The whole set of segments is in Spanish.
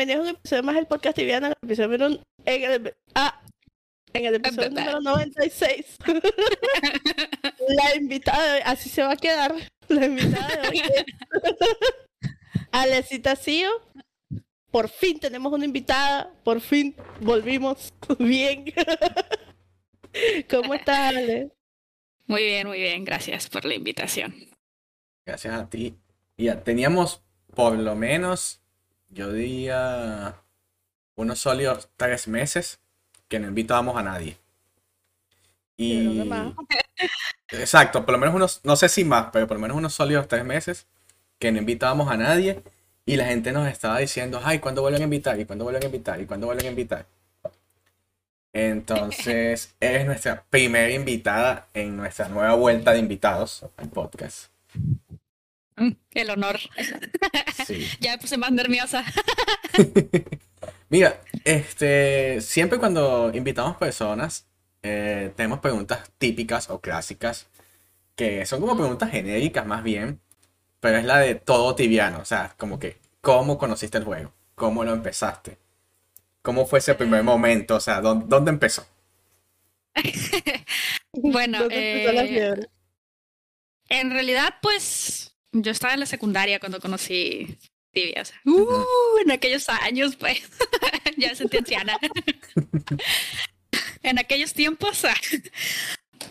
Bienvenidos a un episodio más del podcast Tibiana, en el episodio número, en el, ah, en el episodio número 96. la invitada de hoy, así se va a quedar. La invitada de hoy es Alecita Cío. Por fin tenemos una invitada, por fin volvimos bien. ¿Cómo estás, Ale? Muy bien, muy bien, gracias por la invitación. Gracias a ti. Ya teníamos por lo menos, yo diría, unos sólidos tres meses que no invitábamos a nadie. Y... Exacto, por lo menos unos, no sé si más, pero por lo menos unos sólidos tres meses que no invitábamos a nadie y la gente nos estaba diciendo, ay, ¿cuándo vuelven a invitar? ¿Y cuándo vuelven a invitar? ¿Y cuándo vuelven a invitar? Entonces, es nuestra primera invitada en nuestra nueva vuelta de invitados al podcast. Mm, el honor. Sí. ya me puse más nerviosa. Mira, este, siempre cuando invitamos personas, eh, tenemos preguntas típicas o clásicas, que son como preguntas genéricas más bien, pero es la de todo tibiano, o sea, como que, ¿cómo conociste el juego? ¿Cómo lo empezaste? ¿Cómo fue ese primer momento? O sea, ¿dónde, empezó? bueno, eh, en realidad, pues, yo estaba en la secundaria cuando conocí Tibia. uh, en aquellos años, pues, ya sentí anciana. en aquellos tiempos,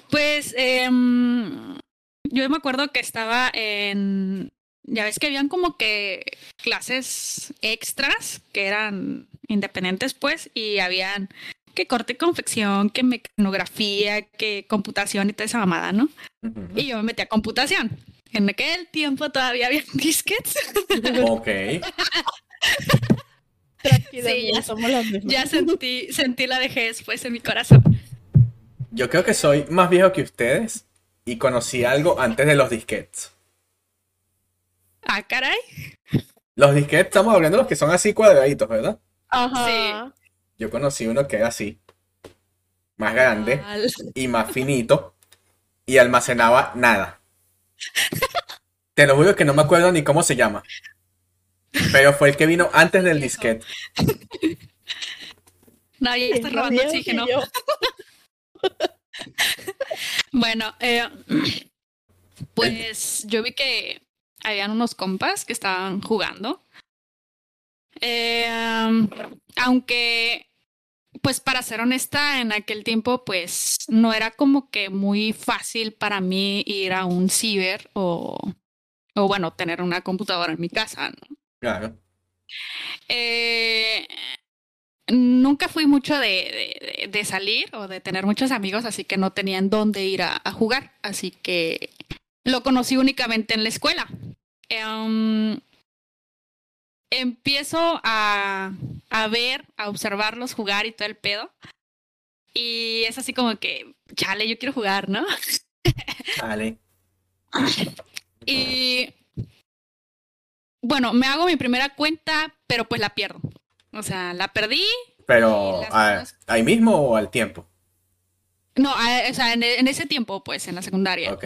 pues, em, yo me acuerdo que estaba en, ya ves que habían como que clases extras que eran independientes, pues, y habían que corte y confección, que mecanografía, que computación y toda esa mamada, ¿no? Y yo me metí a computación. En aquel tiempo todavía había disquets. Ok. sí, ya, somos las mismas. ya sentí, sentí la vejez pues en mi corazón. Yo creo que soy más viejo que ustedes y conocí algo antes de los disquets. Ah, caray. Los disquetes, estamos hablando de los que son así cuadraditos, ¿verdad? Ajá. Yo conocí uno que era así, más grande y más finito, y almacenaba nada. Te lo juro que no me acuerdo ni cómo se llama. Pero fue el que vino antes del disquete. No, ya está robando oxígeno. bueno, eh, pues yo vi que habían unos compas que estaban jugando. Eh, aunque, pues para ser honesta, en aquel tiempo, pues no era como que muy fácil para mí ir a un ciber o, o bueno, tener una computadora en mi casa, ¿no? Claro. Eh, nunca fui mucho de, de, salir o de tener muchos amigos, así que no tenían dónde ir a, a jugar. Así que lo conocí únicamente en la escuela. Em, empiezo a, a ver, a observarlos jugar y todo el pedo. Y es así como que, chale, yo quiero jugar, ¿no? Chale. y bueno, me hago mi primera cuenta, pero pues la pierdo. O sea, la perdí. Pero ahí mismo o al tiempo? No, o sea, en, en, ese tiempo, pues, en la secundaria. Ok.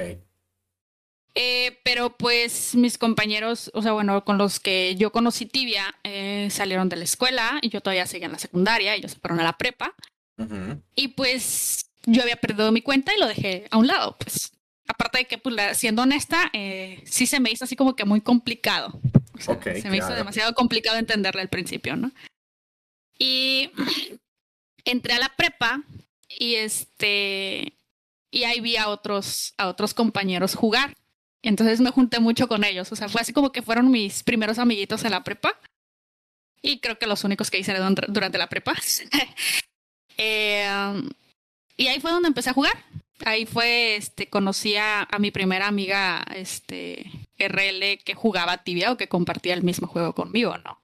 Eh, pero pues mis compañeros, o sea, bueno, con los que yo conocí Tibia, eh, salieron de la escuela y yo todavía seguía en la secundaria, ellos se fueron a la prepa. Y pues yo había perdido mi cuenta y lo dejé a un lado, pues. Aparte de que, pues, siendo honesta, eh, sí se me hizo así como que muy complicado. se me hizo demasiado complicado entenderle al principio, ¿no? Y entré a la prepa y este y ahí vi a otros a otros compañeros jugar entonces me junté mucho con ellos. O sea, fue así como que fueron mis primeros amiguitos en la prepa. Y creo que los únicos que hice durante la prepa. Eh, y ahí fue donde empecé a jugar. Ahí fue, este, conocí a, mi primera amiga, este, RL, que jugaba tibia o que compartía el mismo juego conmigo, ¿no?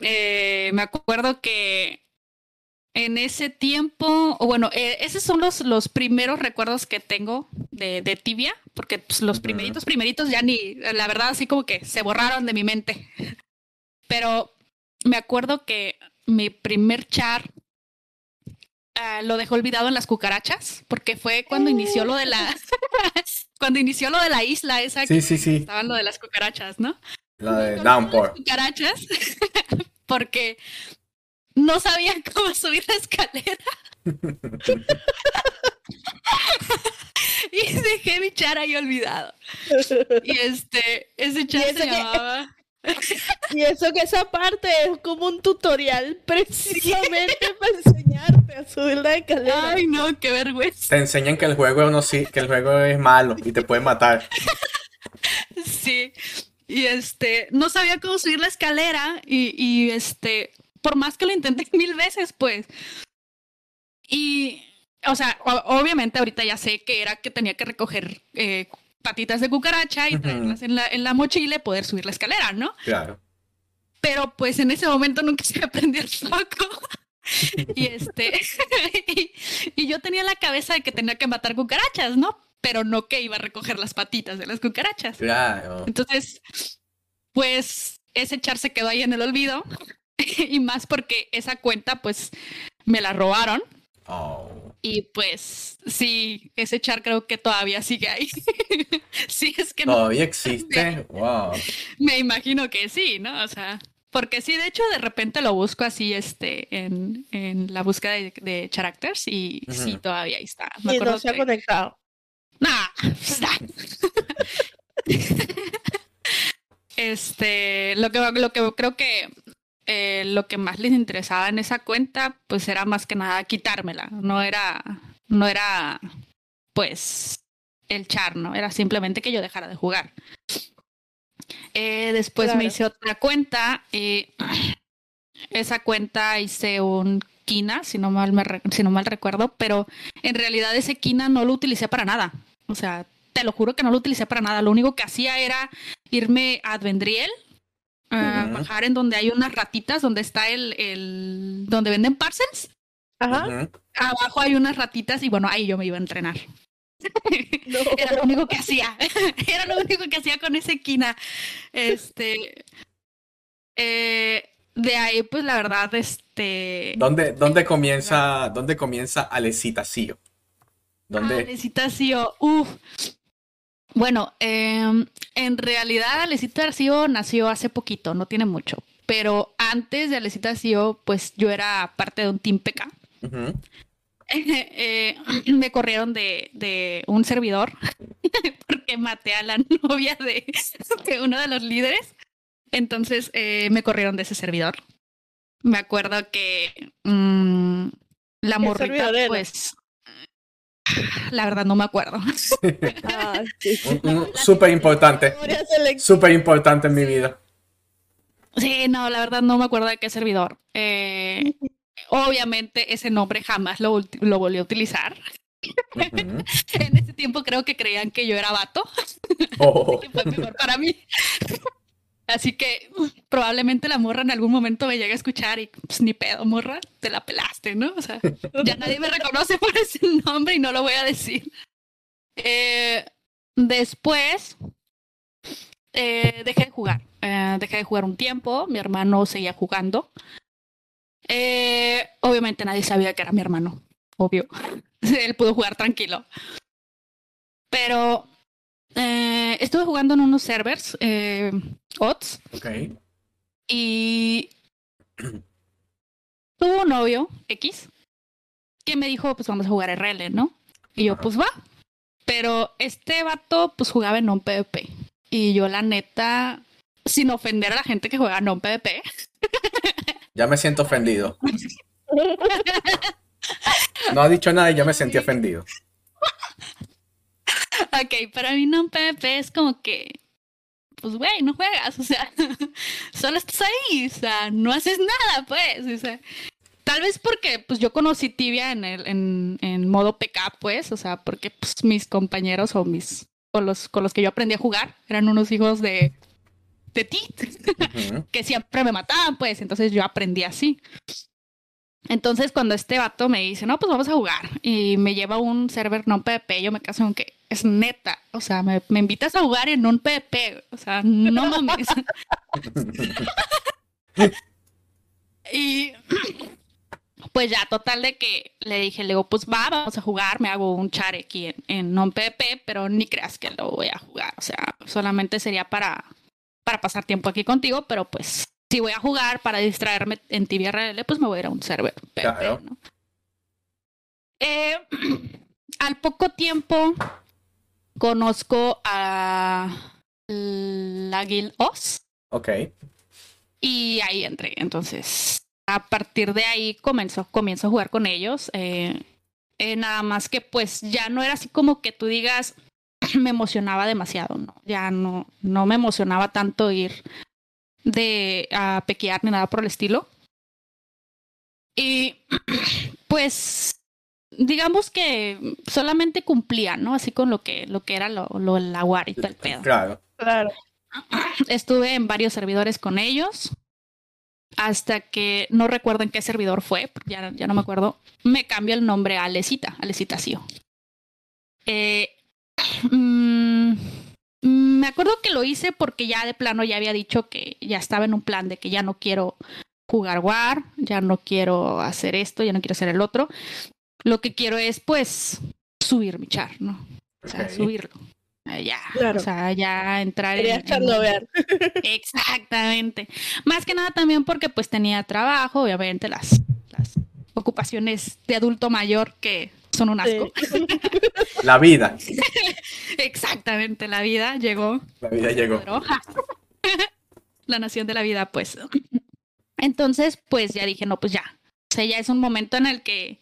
Eh, me acuerdo que en ese tiempo, o bueno, eh, esos son los, los primeros recuerdos que tengo de, de tibia, porque pues, los primeritos, primeritos ya ni, la verdad, así como que se borraron de mi mente. Pero me acuerdo que mi primer char ah, lo dejó olvidado en las cucarachas, porque fue cuando inició lo de la, cuando inició lo de la isla esa sí, sí, sí. estaban lo de las cucarachas, ¿no? La de Downpour. Cucarachas, porque no sabía cómo subir la escalera. y dejé mi char ahí olvidado. Y este, ese char se llamaba. y eso que esa parte es como un tutorial precisamente para enseñarte a subir la escalera. Ay, no, qué vergüenza. Te enseñan que el juego no sí, que el juego es malo y te pueden matar. Sí. Y este, no sabía cómo subir la escalera y, y este, por más que lo intenté mil veces, pues. Y, o sea, obviamente ahorita ya sé que era que tenía que recoger eh, patitas de cucaracha y traerlas en la, en la mochila y poder subir la escalera, ¿no? Claro. Pero pues en ese momento nunca se me prendió el foco. y este, y, yo tenía la cabeza de que tenía que matar cucarachas, ¿no? Pero no que iba a recoger las patitas de las cucarachas. Claro. Entonces, pues ese char se quedó ahí en el olvido. y más porque esa cuenta, pues, me la robaron. Oh. Y pues sí, ese char creo que todavía sigue ahí. sí, es que todavía existe. wow. Me imagino que sí, ¿no? O sea, porque sí, de hecho, de repente lo busco así, este, en, en la búsqueda de, characters y sí, todavía ahí está. Me y no se ha conectado. Nah, este, lo que, lo que creo que eh, lo que más les interesaba en esa cuenta, pues era más que nada quitármela. No era, no era, pues, el char, ¿no? Era simplemente que yo dejara de jugar. Eh, después me hice otra cuenta y esa cuenta hice un Kina, si no, mal me si no mal recuerdo, pero en realidad ese Kina no lo utilicé para nada. O sea, te lo juro que no lo utilicé para nada. Lo único que hacía era irme a Advendriel bajar en donde hay unas ratitas, donde está el, el donde venden parcels. Ajá. Abajo hay unas ratitas y bueno, ahí yo me iba a entrenar. Era lo único que hacía. Era lo único que hacía con ese quina. Este. Eh, de ahí, pues la verdad, este. ¿Dónde, dónde comienza, dónde comienza Alecita Sio? ¿Dónde? Alecita Sio, uff. Bueno, em, en realidad Alecita Arcío nació hace poquito, no tiene mucho. Pero antes de Alecita Arcío, pues yo era parte de un Team PK. Eh, me corrieron de, de un servidor porque maté a la novia de, uno de los líderes. Entonces eh, me corrieron de ese servidor. Me acuerdo que mm, la morrita, pues la verdad no me acuerdo. Ah, súper importante. Súper importante en mi vida. Sí, no, la verdad no me acuerdo de qué servidor. Eh, obviamente ese nombre jamás lo, lo volví a utilizar. en ese tiempo creo que creían que yo era vato. Oh. fue mejor para mí. Así que probablemente la morra en algún momento me llegue a escuchar y pues ni pedo, morra, te la pelaste, ¿no? O sea, ya nadie me reconoce por ese nombre y no lo voy a decir. Eh, después eh, dejé de jugar. Eh, dejé de jugar un tiempo, mi hermano seguía jugando. obviamente nadie sabía que era mi hermano, obvio. Él pudo jugar tranquilo. Pero eh, estuve jugando en unos servers, eh, OTS. Ok. Y tuvo un novio, X, que me dijo, pues vamos a jugar RL, ¿no? Y yo, pues va. Pero este vato, pues jugaba en non-PvP. Y yo, la neta, sin ofender a la gente que juega non-PvP. Ya me siento ofendido. No ha dicho nada y ya me sentí ofendido. ok, para mí no PvP es como que, pues güey, no juegas, o sea, solo estás ahí, o sea, no haces nada, pues, o sea. Tal vez porque pues yo conocí Tibia en el en, en modo PK, pues, o sea, porque pues, mis compañeros o mis o los con los que yo aprendí a jugar eran unos hijos de de ti que siempre me mataban, pues, entonces yo aprendí así. Entonces, cuando este vato me dice, no, pues vamos a jugar, y me lleva a un server no PvP, yo me caso con que es neta, o sea, me, me invitas a jugar en un PvP, o sea, no mames. y pues ya, total de que le dije, le digo, pues va, vamos a jugar, me hago un char aquí en, en non PvP, pero ni creas que lo voy a jugar, o sea, solamente sería para, para pasar tiempo aquí contigo, pero pues si voy a jugar para distraerme en Tibia RL, pues me voy a ir a un server. Claro. Eh, al poco tiempo conozco a la Guild Oz. Ok. Y ahí entré. Entonces, a partir de ahí comenzó, comienzo a jugar con ellos. Eh, eh, nada más que pues ya no era así como que tú digas, me emocionaba demasiado, ¿no? Ya no, no me emocionaba tanto ir de a pequear ni nada por el estilo. Y pues digamos que solamente cumplía, ¿no? Así con lo que, lo que era lo, lo el aguar y todo el pedo. Claro. Claro. Estuve en varios servidores con ellos hasta que no recuerdo en qué servidor fue, ya, ya no me acuerdo, me cambió el nombre a Alecita, Alecita Sio. Eh, mm, me acuerdo que lo hice porque ya de plano ya había dicho que ya estaba en un plan de que ya no quiero jugar War, ya no quiero hacer esto, ya no quiero hacer el otro. Lo que quiero es pues subir mi char, ¿no? O sea, subirlo. Eh, ya, o sea, ya entrar en, ver. Exactamente. Más que nada también porque pues tenía trabajo, obviamente las, las ocupaciones de adulto mayor que son un asco. La vida. Exactamente, la vida llegó. La vida llegó. la nación de la vida, pues. Entonces, pues ya dije, no, pues ya. O sea, ya es un momento en el que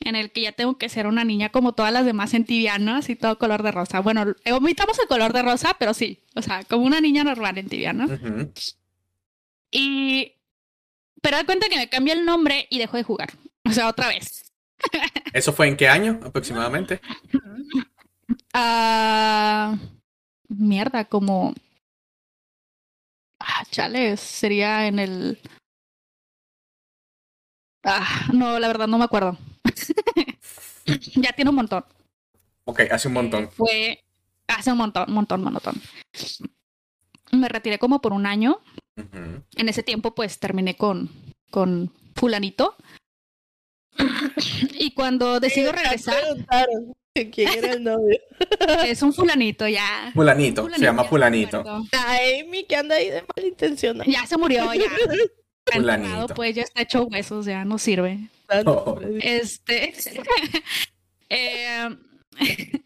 en el que ya tengo que ser una niña como todas las demás en tibia, ¿no? Así todo color de rosa. Bueno, omitamos el color de rosa, pero sí, o sea, como una niña normal en tibia, ¿no? Y... Pero da cuenta que me cambié el nombre y dejó de jugar. O sea, otra vez. ¿Eso fue en qué año aproximadamente? Ah... mierda, como... Ah, chale, sería en el... Ah, no, la verdad no me acuerdo. ya tiene un montón. Ok, hace un montón. Eh, fue hace un montón, montón, montón. Me retiré como por un año. En ese tiempo, pues terminé con, con fulanito. y cuando decido regresar. ¿Quién era el novio? es un fulanito ya. Fulanito, se llama fulanito. A Amy que anda ahí de malintencionada. Ya se murió, ya. fulanito. pues ya está hecho huesos, ya no sirve. Este. Eh,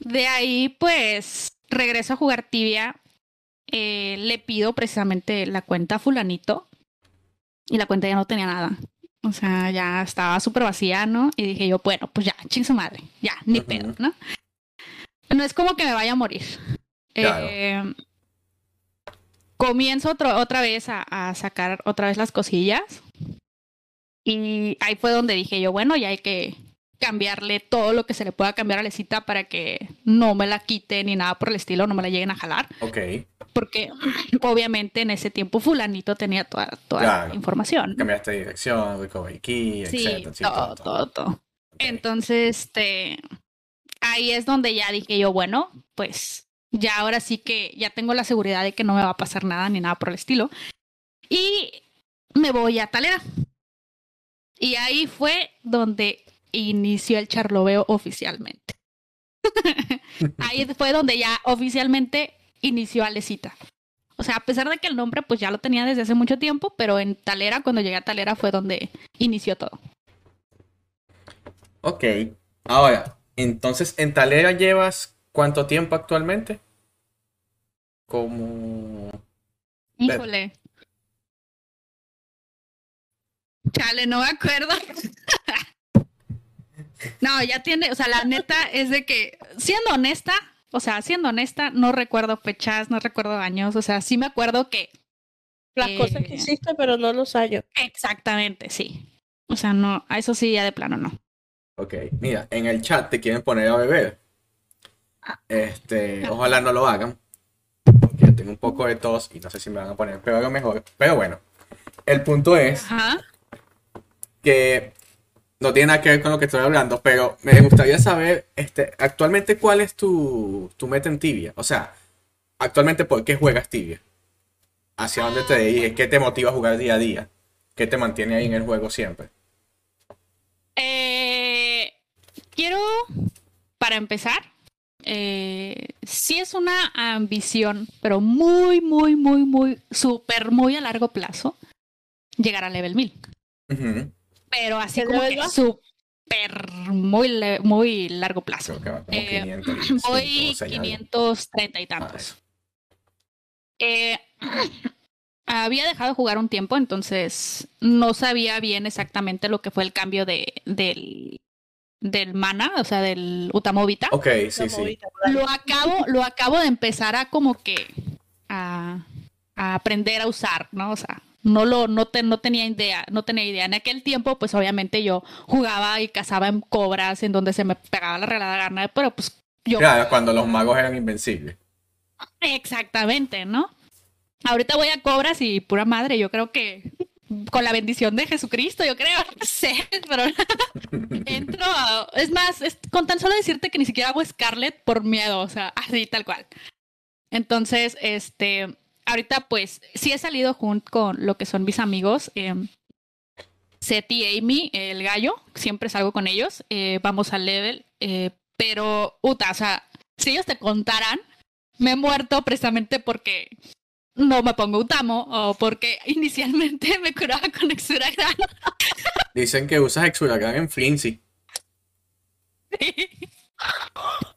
de ahí, pues, regreso a jugar tibia. Eh, le pido precisamente la cuenta fulanito. Y la cuenta ya no tenía nada. O sea, ya estaba súper vacía, ¿no? Y dije yo, bueno, pues ya, ching su madre. Ya, ni pedo, ¿no? No es como que me vaya a morir. Eh, comienzo otra vez a, a, sacar otra vez las cosillas. Y ahí fue donde dije yo, bueno, ya hay que cambiarle todo lo que se le pueda cambiar a la cita para que no me la quite ni nada por el estilo, no me la lleguen a jalar. Ok. Porque obviamente en ese tiempo fulanito tenía toda, toda la información. Cambiaste de dirección, recovery key, sí, etcétera. todo, todo, todo. Entonces, este, ahí es donde ya dije yo, bueno, pues ya ahora sí que ya tengo la seguridad de que no me va a pasar nada ni nada por el estilo. Y me voy a Talera. Y ahí fue donde inició el charloveo oficialmente. ahí fue donde ya oficialmente inició Alecita. O sea, a pesar de que el nombre pues ya lo tenía desde hace mucho tiempo, pero en Talera, cuando llegué a Talera fue donde inició todo. Ok. Ahora, entonces, ¿en Talera llevas cuánto tiempo actualmente? Como... Híjole. Chale, no me acuerdo. no, ya tiene, o sea, la neta es de que, siendo honesta, o sea, siendo honesta, no recuerdo fechas, no recuerdo años, o sea, sí me acuerdo que... Las cosas que hiciste, pero no los años. Exactamente, sí. O sea, no, a eso sí, ya de plano no. Ok, mira, en el chat te quieren poner a beber. Este, ojalá no lo hagan. Porque yo tengo un poco de tos y no sé si me van a poner pero algo mejor. Pero bueno, el punto es Ajá que no tiene nada que ver con lo que estoy hablando, pero me gustaría saber, este, actualmente, ¿cuál es tu, tu meta en tibia? O sea, actualmente, ¿por qué juegas tibia? ¿Hacia dónde te diriges? ¿Qué te motiva a jugar día a día? ¿Qué te mantiene ahí en el juego siempre? Eh, quiero, para empezar, eh, sí es una ambición, pero muy, muy, muy, muy, súper, muy a largo plazo, llegar a level 1000. Pero así como que súper, muy, muy largo plazo. Eh, voy 530 y tantos. Eh, había dejado de jugar un tiempo, entonces no sabía bien exactamente lo que fue el cambio de, del, del mana, o sea, del Utamovita. Ok, sí, sí. Lo acabo, lo acabo de empezar a como que a, aprender a usar, ¿no? O sea, no lo, no, no tenía idea, no tenía idea. En aquel tiempo, pues obviamente yo jugaba y cazaba en cobras en donde se me pegaba la regalada gana, pero pues yo. Claro, cuando los magos eran invencibles. Exactamente, ¿no? Ahorita voy a cobras y pura madre, yo creo que con la bendición de Jesucristo, yo creo, no sé, pero entro Es más, con tan solo decirte que ni siquiera hago Scarlet por miedo, o sea, así, tal cual. Entonces, este, ahorita pues sí he salido junto con lo que son mis amigos, eh, Seth y Amy, el gallo, siempre salgo con ellos, eh, vamos al level, eh, pero, Uta, o sea, si ellos te contaran, me he muerto precisamente porque no me pongo Utamo o porque inicialmente me curaba con Exuragan. Dicen que usas Exuragan en Flinzy.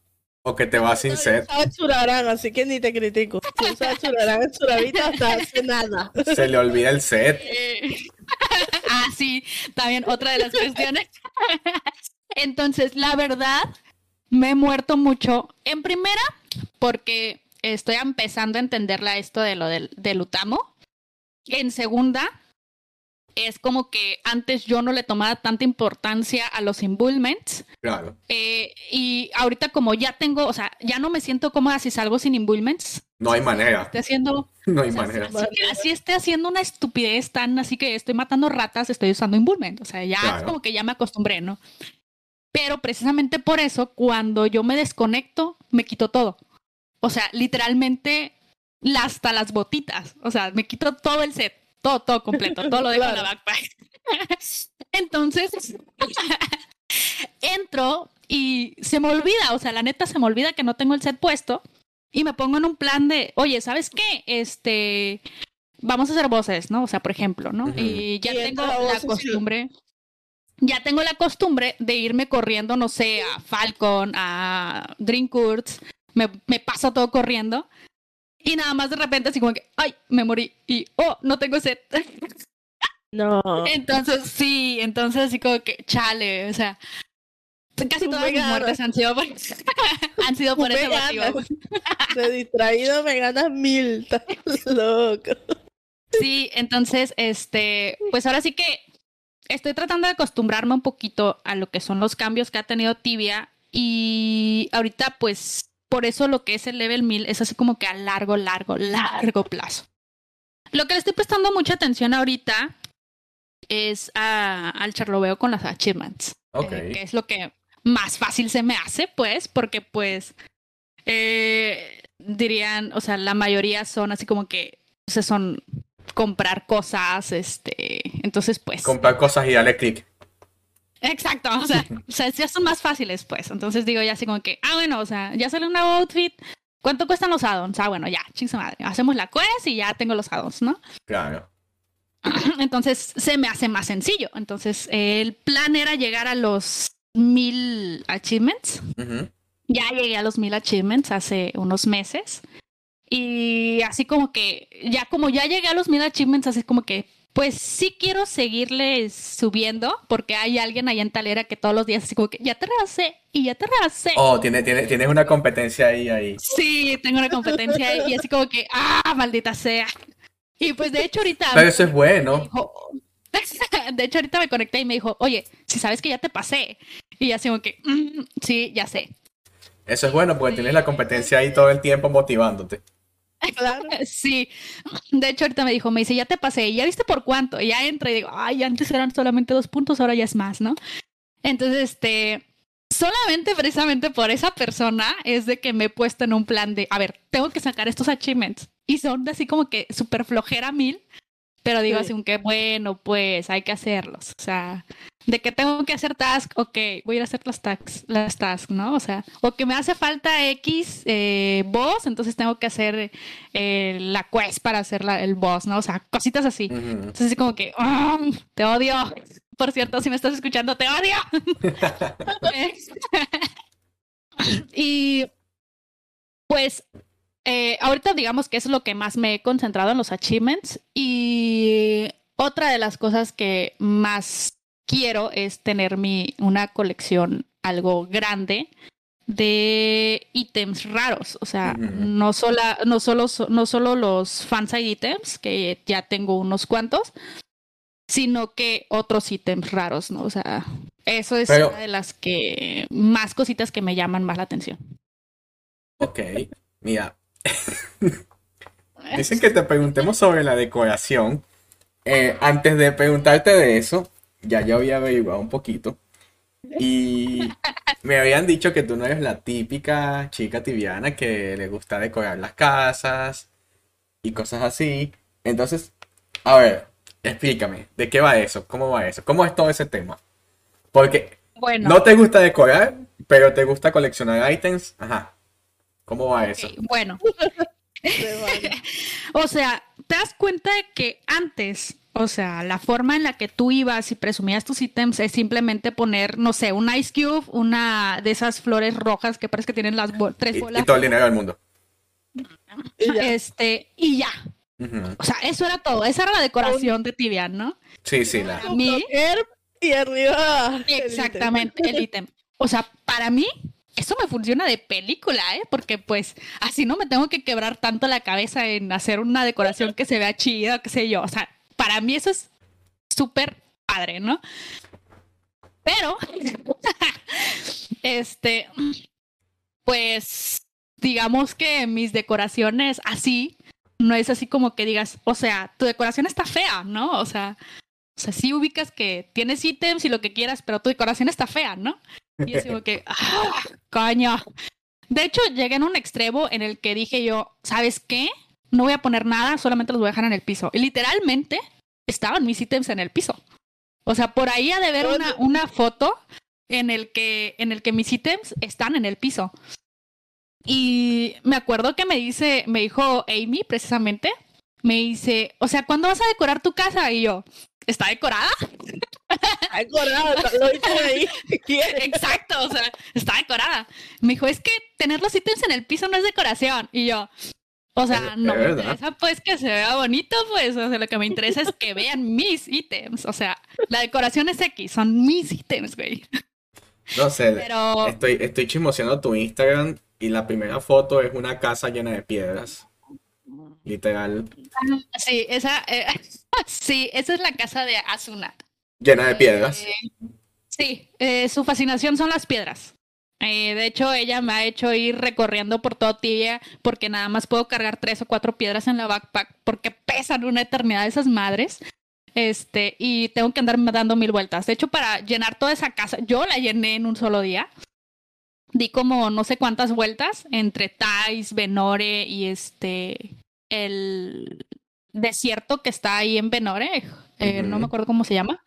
O que te vas sin set. Exuragan, así que ni te critico. Si usas Exuragan en Suravita hasta hace nada. Se le olvida el set. ah, sí, también otra de las cuestiones. Entonces, la verdad, me he muerto mucho. En primera, porque estoy empezando a entenderla esto de lo del, del Utamo. En segunda, es como que antes yo no le tomaba tanta importancia a los imbullments. Claro. Eh, y ahorita como ya tengo, o sea, ya no me siento cómoda si salgo sin imbullments. No hay manera. Estoy haciendo... No hay manera. Así, esté haciendo una estupidez tan así que estoy matando ratas, estoy usando imbullment. O sea, ya es como que ya me acostumbré, ¿no? Pero precisamente por eso, cuando yo me desconecto, me quito todo. O sea, literalmente hasta las botitas. O sea, me quito todo el set, todo, todo completo, todo lo dejo en la backpack. Entonces, entro y se me olvida, o sea, la neta se me olvida que no tengo el set puesto y me pongo en un plan de, oye, ¿sabes qué? Este, vamos a hacer voces, ¿no? O sea, por ejemplo, ¿no? Y ya tengo la costumbre. Ya tengo la costumbre de irme corriendo, no sé, a Falcon, a Dreamcourts, me, me paso todo corriendo. Y nada más de repente así como que, ay, me morí. Y, oh, no tengo sed. No. Entonces, sí, entonces así como que, chale, o sea, casi todas mis muertes han sido por, han sido por ese motivo. De distraído me ganas mil, loco. Sí, entonces, este, pues ahora sí que estoy tratando de acostumbrarme un poquito a lo que son los cambios que ha tenido Tibia y ahorita pues por eso lo que es el level 1000 es así como que a largo, largo, largo plazo. Lo que le estoy prestando mucha atención ahorita es al charloveo con las achievements. Eh, que es lo que más fácil se me hace, pues, porque pues eh, dirían, o sea, la mayoría son así como que, o sea, son comprar cosas, este, entonces pues... Comprar cosas y darle clic. Exacto, o sea, o sea, ya son más fáciles, pues. Entonces digo ya así como que, ah, bueno, o sea, ya sale un nuevo outfit. ¿Cuánto cuestan los addons? Ah, bueno, ya, chingada madre. Hacemos la quest y ya tengo los addons, ¿no? Claro. Entonces se me hace más sencillo. Entonces el plan era llegar a los mil achievements. Ya llegué a los mil achievements hace unos meses. Y así como que, ya como ya llegué a los mil achievements, así como que pues sí quiero seguirle subiendo porque hay alguien allá en Talera que todos los días así como que ya te rebasé y ya te rebasé. Oh, tiene, tiene, tienes una competencia ahí, ahí. Sí, tengo una competencia ahí y así como que, ah, maldita sea. Y pues de hecho ahorita... Pero eso es bueno. de hecho ahorita me conecté y me dijo, oye, si sabes que ya te pasé. Y así como que, mm, sí, ya sé. Eso es bueno porque tienes la competencia ahí todo el tiempo motivándote. Sí, de hecho ahorita me dijo, me dice, ya te pasé, ya viste por cuánto, y ya entra y digo, ay, antes eran solamente dos puntos, ahora ya es más, ¿no? Entonces, este, solamente precisamente por esa persona es de que me he puesto en un plan de, a ver, tengo que sacar estos achievements, y son así como que súper flojera mil, pero digo así que bueno, pues hay que hacerlos. O sea, de que tengo que hacer task, ok, voy a ir a hacer las tasks, las tasks, ¿no? O sea, o que me hace falta X eh, boss, entonces tengo que hacer eh, la quest para hacer el boss, ¿no? O sea, cositas así. Entonces así como que, oh, te odio. Por cierto, si me estás escuchando, te odio. y pues eh, ahorita digamos que es lo que más me he concentrado en los achievements y otra de las cosas que más quiero es tener mi, una colección algo grande de ítems raros, o sea, no, sola, no, solo, no solo los fanside ítems, que ya tengo unos cuantos, sino que otros ítems raros, ¿no? O sea, eso es una de las que más cositas que me llaman más la atención. Ok, mira, dicen que te preguntemos sobre la decoración. Eh, antes de preguntarte de eso, ya yo había averiguado un poquito. Y me habían dicho que tú no eres la típica chica tibiana que le gusta decorar las casas y cosas así. Entonces, a ver, explícame, ¿de qué va eso? ¿Cómo va eso? ¿Cómo es todo ese tema? Porque no te gusta decorar, pero te gusta coleccionar ítems. Ajá. ¿Cómo va eso? Bueno. o sea, te das cuenta de que antes o sea, la forma en la que tú ibas y presumías tus ítems es simplemente poner, no sé, un ice cube, una de esas flores rojas que parece que tienen las tres bolas. Y, todo el dinero del mundo. Este, y ya. O sea, eso era todo. Esa era la decoración de Tibian, ¿no? Sí, sí, la. Mí. Y arriba. Exactamente, el ítem. O sea, para mí, eso me funciona de película, ¿eh? Porque pues así no me tengo que quebrar tanto la cabeza en hacer una decoración que se vea chida, qué sé yo. O sea, para mí eso es súper padre, ¿no? Pero, este, pues, digamos que mis decoraciones así, no es así como que digas, o sea, tu decoración está fea, ¿no? O sea, o sea, sí ubicas que tienes ítems y lo que quieras, pero tu decoración está fea, ¿no? Y es como que, ¡ah, coño! De hecho, llegué en un extremo en el que dije yo, ¿sabes qué? no voy a poner nada, solamente los voy a dejar en el piso. Y literalmente estaban mis ítems en el piso. O sea, por ahí ha de ver una, una foto en el, que, en el que mis ítems están en el piso. Y me acuerdo que me dice, me dijo Amy precisamente, me dice, o sea, ¿cuándo vas a decorar tu casa? Y yo, ¿está decorada? Está decorada, lo hice ahí. Exacto, o sea, está decorada. Me dijo, es que tener los ítems en el piso no es decoración. Y yo, o sea, no me interesa pues que se vea bonito, pues, o sea, lo que me interesa es que vean mis ítems. O sea, la decoración es X, son mis ítems, güey. No sé, Pero... estoy, estoy chismoseando tu Instagram y la primera foto es una casa llena de piedras. Literal. Sí, esa, eh, sí, esa es la casa de Asuna. Llena de piedras. Eh, sí, eh, su fascinación son las piedras. Eh, de hecho, ella me ha hecho ir recorriendo por todo Tibia porque nada más puedo cargar tres o cuatro piedras en la backpack porque pesan una eternidad esas madres. Este, y tengo que andar dando mil vueltas. De hecho, para llenar toda esa casa, yo la llené en un solo día. Di como no sé cuántas vueltas entre Thais, Benore y este, el desierto que está ahí en Benore. Eh, no me acuerdo cómo se llama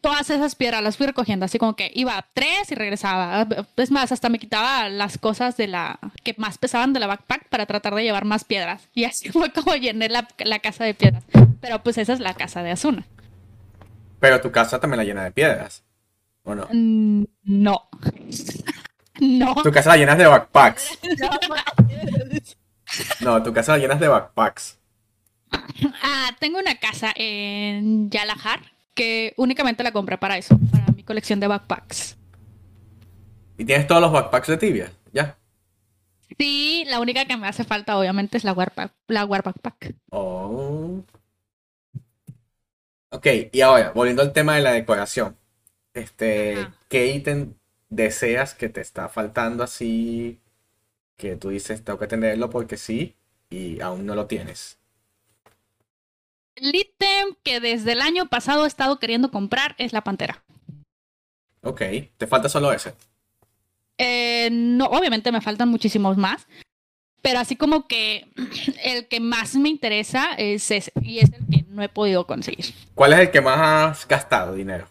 todas esas piedras las fui recogiendo, así como que iba a tres y regresaba. Es más, hasta me quitaba las cosas de la que más pesaban de la backpack para tratar de llevar más piedras. Y así fue como llené la, casa de piedras. Pero pues esa es la casa de Asuna. Pero tu casa también la llena de piedras, ¿o no? Mm, no. no. Tu casa la llenas de backpacks. no, tu casa la llenas de backpacks. Ah, tengo una casa en Yalahar que únicamente la compré para eso, para mi colección de backpacks. ¿Y tienes todos los backpacks de Tibia? ¿Ya? Sí, la única que me hace falta obviamente es la War, la Backpack. Oh. Ok, y ahora, volviendo al tema de la decoración. Este, ¿qué ítem deseas que te está faltando así? Que tú dices, tengo que tenerlo porque sí, y aún no lo tienes. El ítem que desde el año pasado he estado queriendo comprar es la pantera. Ok, ¿te falta solo ese? Eh, no, obviamente me faltan muchísimos más. Pero así como que el que más me interesa es ese. Y es el que no he podido conseguir. ¿Cuál es el que más has gastado dinero?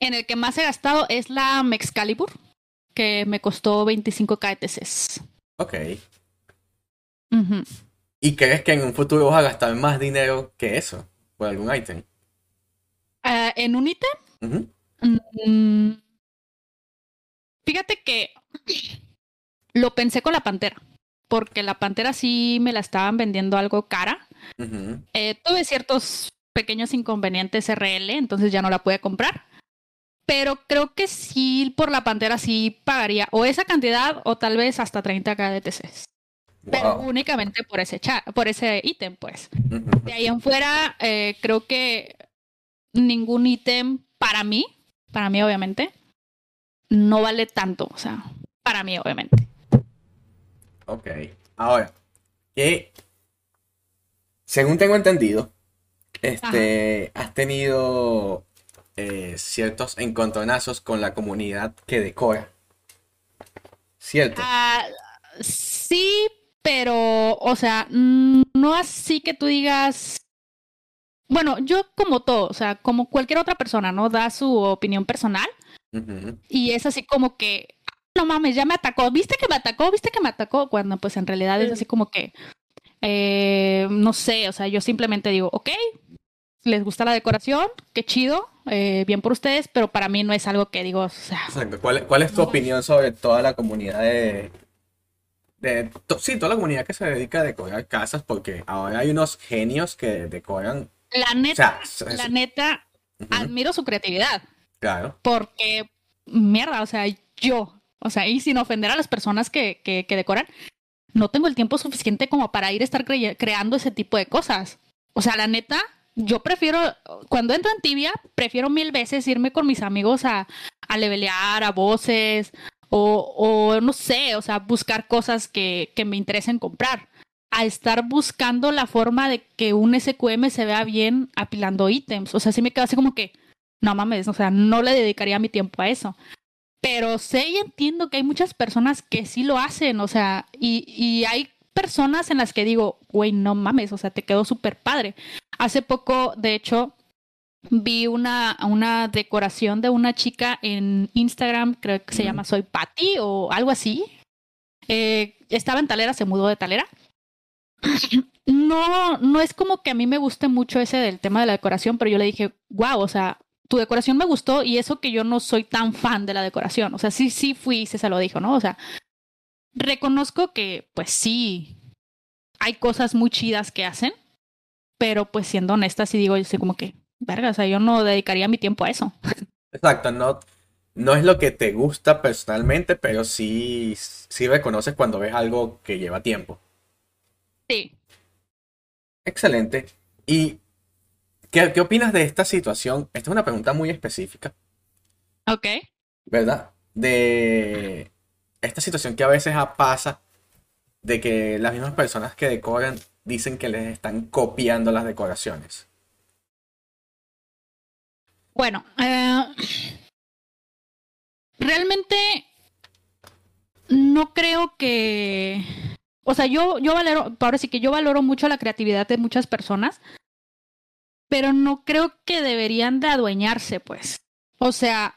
En el que más he gastado es la Mexcalibur, que me costó 25 KTCs. Ok. ¿Y crees que en un futuro vas a gastar más dinero que eso por algún ítem? Ah, ¿En un ítem? Mm, fíjate que lo pensé con la pantera, porque la pantera sí me la estaban vendiendo algo cara. Eh, tuve ciertos pequeños inconvenientes RL, entonces ya no la pude comprar. Pero creo que sí, por la pantera sí pagaría o esa cantidad o tal vez hasta 30 KDTCs. Pero únicamente por ese por ese ítem, pues. De ahí en fuera, eh, creo que ningún ítem para mí, para mí obviamente, no vale tanto. O sea, para mí obviamente. Ok. Ahora, que según tengo entendido, este, has tenido eh, ciertos encontronazos con la comunidad que decora. ¿Cierto? Ah, sí, pero, o sea, no así que tú digas. Bueno, yo como todo, o sea, como cualquier otra persona, ¿no? Da su opinión personal. Y es así como que, no mames, ya me atacó, viste que me atacó, viste que me atacó, cuando pues en realidad es así como que, eh, no sé, o sea, yo simplemente digo, ok, les gusta la decoración, qué chido, eh, bien por ustedes, pero para mí no es algo que digo, o sea... ¿Cuál, ¿Cuál, es tu opinión sobre toda la comunidad de, de, sí, toda la comunidad que se dedica a decorar casas, porque ahora hay unos genios que decoran. La neta, la neta, admiro su creatividad. Claro. Porque, mierda, o sea, yo, o sea, y sin ofender a las personas que, que, decoran, no tengo el tiempo suficiente como para ir a estar creando ese tipo de cosas. O sea, la neta, yo prefiero, cuando entro en tibia, prefiero mil veces irme con mis amigos a, a levelear, a voces, o, o no sé, o sea, buscar cosas que, que me interesen comprar, a estar buscando la forma de que un SQM se vea bien apilando ítems. O sea, sí me quedo así como que, no mames, o sea, no le dedicaría mi tiempo a eso. Pero sé y entiendo que hay muchas personas que sí lo hacen, o sea, y, y hay personas en las que digo, güey, no mames, o sea, te quedó súper padre. Hace poco, de hecho, vi una, una decoración de una chica en Instagram, creo que se llama Soy Patty o algo así. Eh, estaba en Talera, se mudó de Talera. No, no es como que a mí me guste mucho ese del tema de la decoración, pero yo le dije, wow, o sea, tu decoración me gustó y eso que yo no soy tan fan de la decoración. O sea, sí, sí fui, se se lo dijo, ¿no? O sea, reconozco que, pues sí, hay cosas muy chidas que hacen, pero pues siendo honesta, sí digo, yo sé como que, verga, o sea, yo no dedicaría mi tiempo a eso. Exacto, no, no es lo que te gusta personalmente, pero sí, sí reconoces cuando ves algo que lleva tiempo. Sí. Excelente. ¿Y qué, qué opinas de esta situación? Esta es una pregunta muy específica. Ok. ¿Verdad? De esta situación que a veces pasa de que las mismas personas que decoran dicen que les están copiando las decoraciones. Bueno, eh, realmente no creo que, o sea, yo yo valoro, ahora sí que yo valoro mucho la creatividad de muchas personas, pero no creo que deberían de adueñarse, pues. O sea,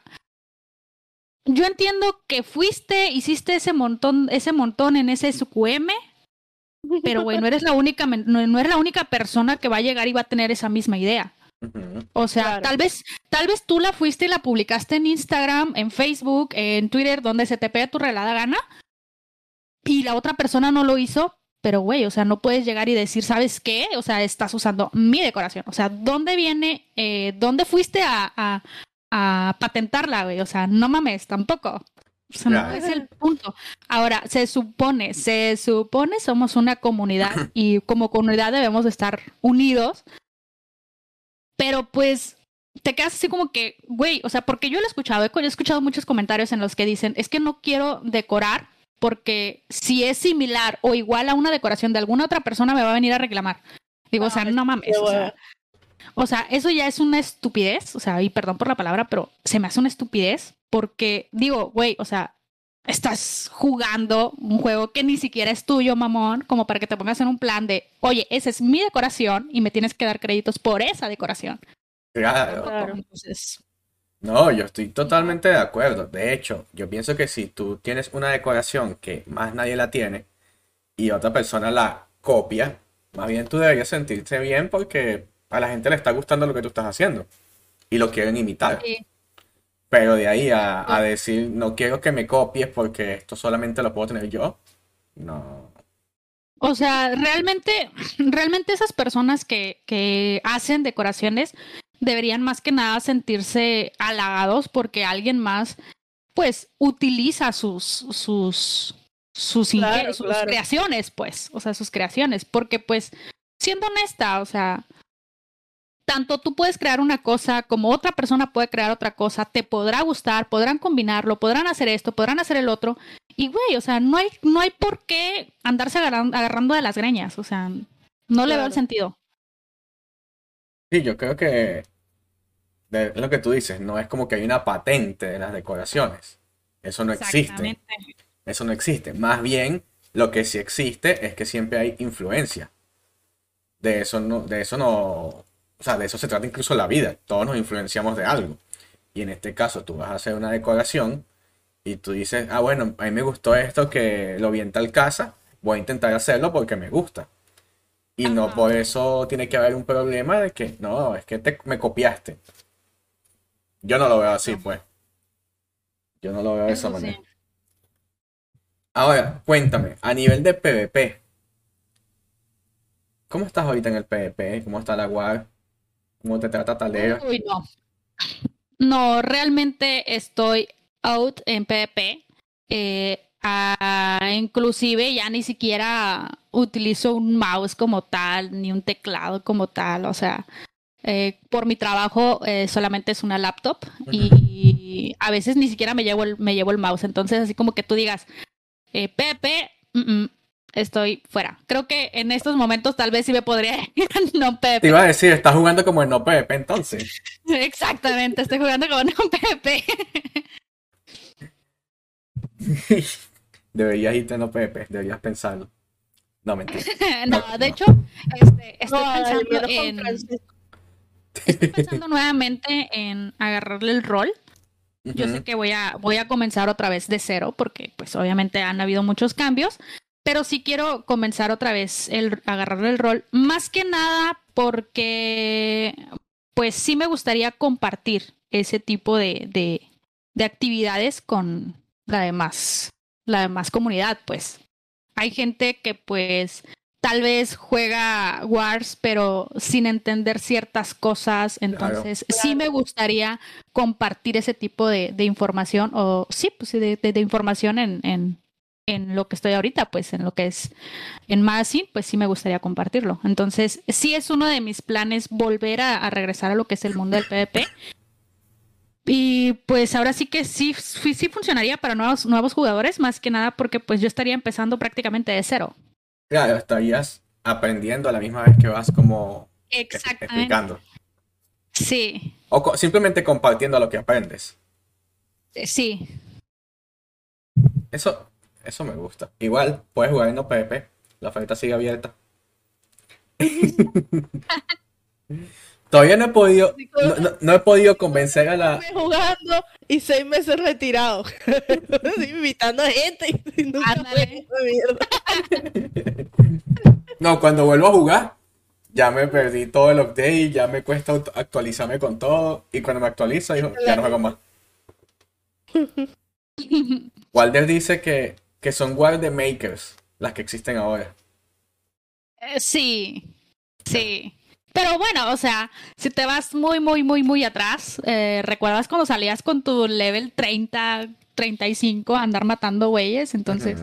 yo entiendo que fuiste, hiciste ese montón, ese montón en ese SQM, pero bueno, no eres la única, no, no eres la única persona que va a llegar y va a tener esa misma idea. O sea, tal vez, tal vez tú la fuiste y la publicaste en Instagram, en Facebook, en Twitter, donde se te pega tu relada gana, y la otra persona no lo hizo, pero güey, o sea, no puedes llegar y decir, ¿sabes qué? O sea, estás usando mi decoración. O sea, ¿dónde viene, eh, dónde fuiste a, a, a patentarla, güey? O sea, no mames, tampoco. O sea, no es el punto. Ahora, se supone, se supone somos una comunidad y como comunidad debemos estar unidos pero pues te quedas así como que, güey, o sea, porque yo lo he escuchado, he escuchado muchos comentarios en los que dicen, es que no quiero decorar porque si es similar o igual a una decoración de alguna otra persona me va a venir a reclamar. Digo, o sea, no mames. O sea, o sea, eso ya es una estupidez, o sea, y perdón por la palabra, pero se me hace una estupidez porque digo, güey, o sea, estás jugando un juego que ni siquiera es tuyo, mamón, como para que te pongas en un plan de, oye, esa es mi decoración y me tienes que dar créditos por esa decoración. Claro. No, yo estoy totalmente de acuerdo. De hecho, yo pienso que si tú tienes una decoración que más nadie la tiene y otra persona la copia, más bien tú deberías sentirte bien porque a la gente le está gustando lo que tú estás haciendo y lo quieren imitar. Pero de ahí a, decir, no quiero que me copies porque esto solamente lo puedo tener yo, no. O sea, realmente, realmente esas personas que, que hacen decoraciones deberían más que nada sentirse halagados porque alguien más, pues, utiliza sus, sus, sus, sus creaciones, pues, o sea, sus creaciones, porque, pues, siendo honesta, o sea, tanto tú puedes crear una cosa como otra persona puede crear otra cosa, te podrá gustar, podrán combinarlo, podrán hacer esto, podrán hacer el otro. Y güey, o sea, no hay, no hay por qué andarse agarrando, de las greñas, o sea, no le veo el sentido. Sí, yo creo que es lo que tú dices, no es como que hay una patente de las decoraciones. Eso no existe. Eso no existe. Más bien, lo que sí existe es que siempre hay influencia. De eso no, de eso no, o sea, de eso se trata incluso la vida. Todos nos influenciamos de algo. Y en este caso, tú vas a hacer una decoración y tú dices, ah, bueno, a mí me gustó esto que lo vi en tal casa, voy a intentar hacerlo porque me gusta. Y no por eso tiene que haber un problema de que, no, es que te, me copiaste. Yo no lo veo así, pues. Yo no lo veo de esa manera. Ahora, cuéntame, a nivel de PvP, ¿cómo estás ahorita en el PvP? ¿Cómo está la WAR? ¿Cómo te trata Talera? Uy, no. No, realmente estoy out en PvP. Eh, inclusive ya ni siquiera utilizo un mouse como tal, ni un teclado como tal. O sea, eh, por mi trabajo eh, solamente es una laptop y, a veces ni siquiera me llevo el, me llevo el mouse. Entonces, así como que tú digas, Pepe, estoy fuera. Creo que en estos momentos tal vez sí me podría ir no Pepe. Te iba a decir, estás jugando como en no Pepe entonces. Exactamente, estoy jugando como no Pepe. deberías irte en no Pepe, deberías pensarlo. No, mentira. no, de hecho, este, estoy pensando en... Estoy pensando nuevamente en agarrarle el rol. Yo sé que voy a, voy a comenzar otra vez de cero porque pues obviamente han habido muchos cambios, pero sí quiero comenzar otra vez el agarrarle el rol, más que nada porque pues sí me gustaría compartir ese tipo de, de, de actividades con la demás, la demás comunidad, pues. Hay gente que pues tal vez juega Wars, pero sin entender ciertas cosas. Entonces, sí me gustaría compartir ese tipo de, de información, o sí, pues de, de, de información en, en, en lo que estoy ahorita, pues en lo que es en Magazine, pues sí me gustaría compartirlo. Entonces, sí es uno de mis planes volver a, regresar a lo que es el mundo del PvP. Y pues ahora sí que sí, sí funcionaría para nuevos, nuevos jugadores, más que nada porque pues yo estaría empezando prácticamente de cero. Claro, estarías aprendiendo a la misma vez que vas como explicando. Sí. O simplemente compartiendo lo que aprendes. Sí. Eso, eso me gusta. Igual, puedes jugar en OPP. La oferta sigue abierta. Todavía no he podido, no, he podido convencer a la. Jugando y seis meses retirado. invitando a gente. no, cuando vuelvo a jugar, ya me perdí todo el update, ya me cuesta actualizarme con todo. Y cuando me actualizo, digo, ya no juego más. Walder dice que que son de makers, las que existen ahora. Eh, sí, sí. Pero bueno, o sea, si te vas muy, muy, muy, muy atrás, eh, ¿recuerdas cuando salías con tu level 30, 35 a andar matando güeyes? Entonces,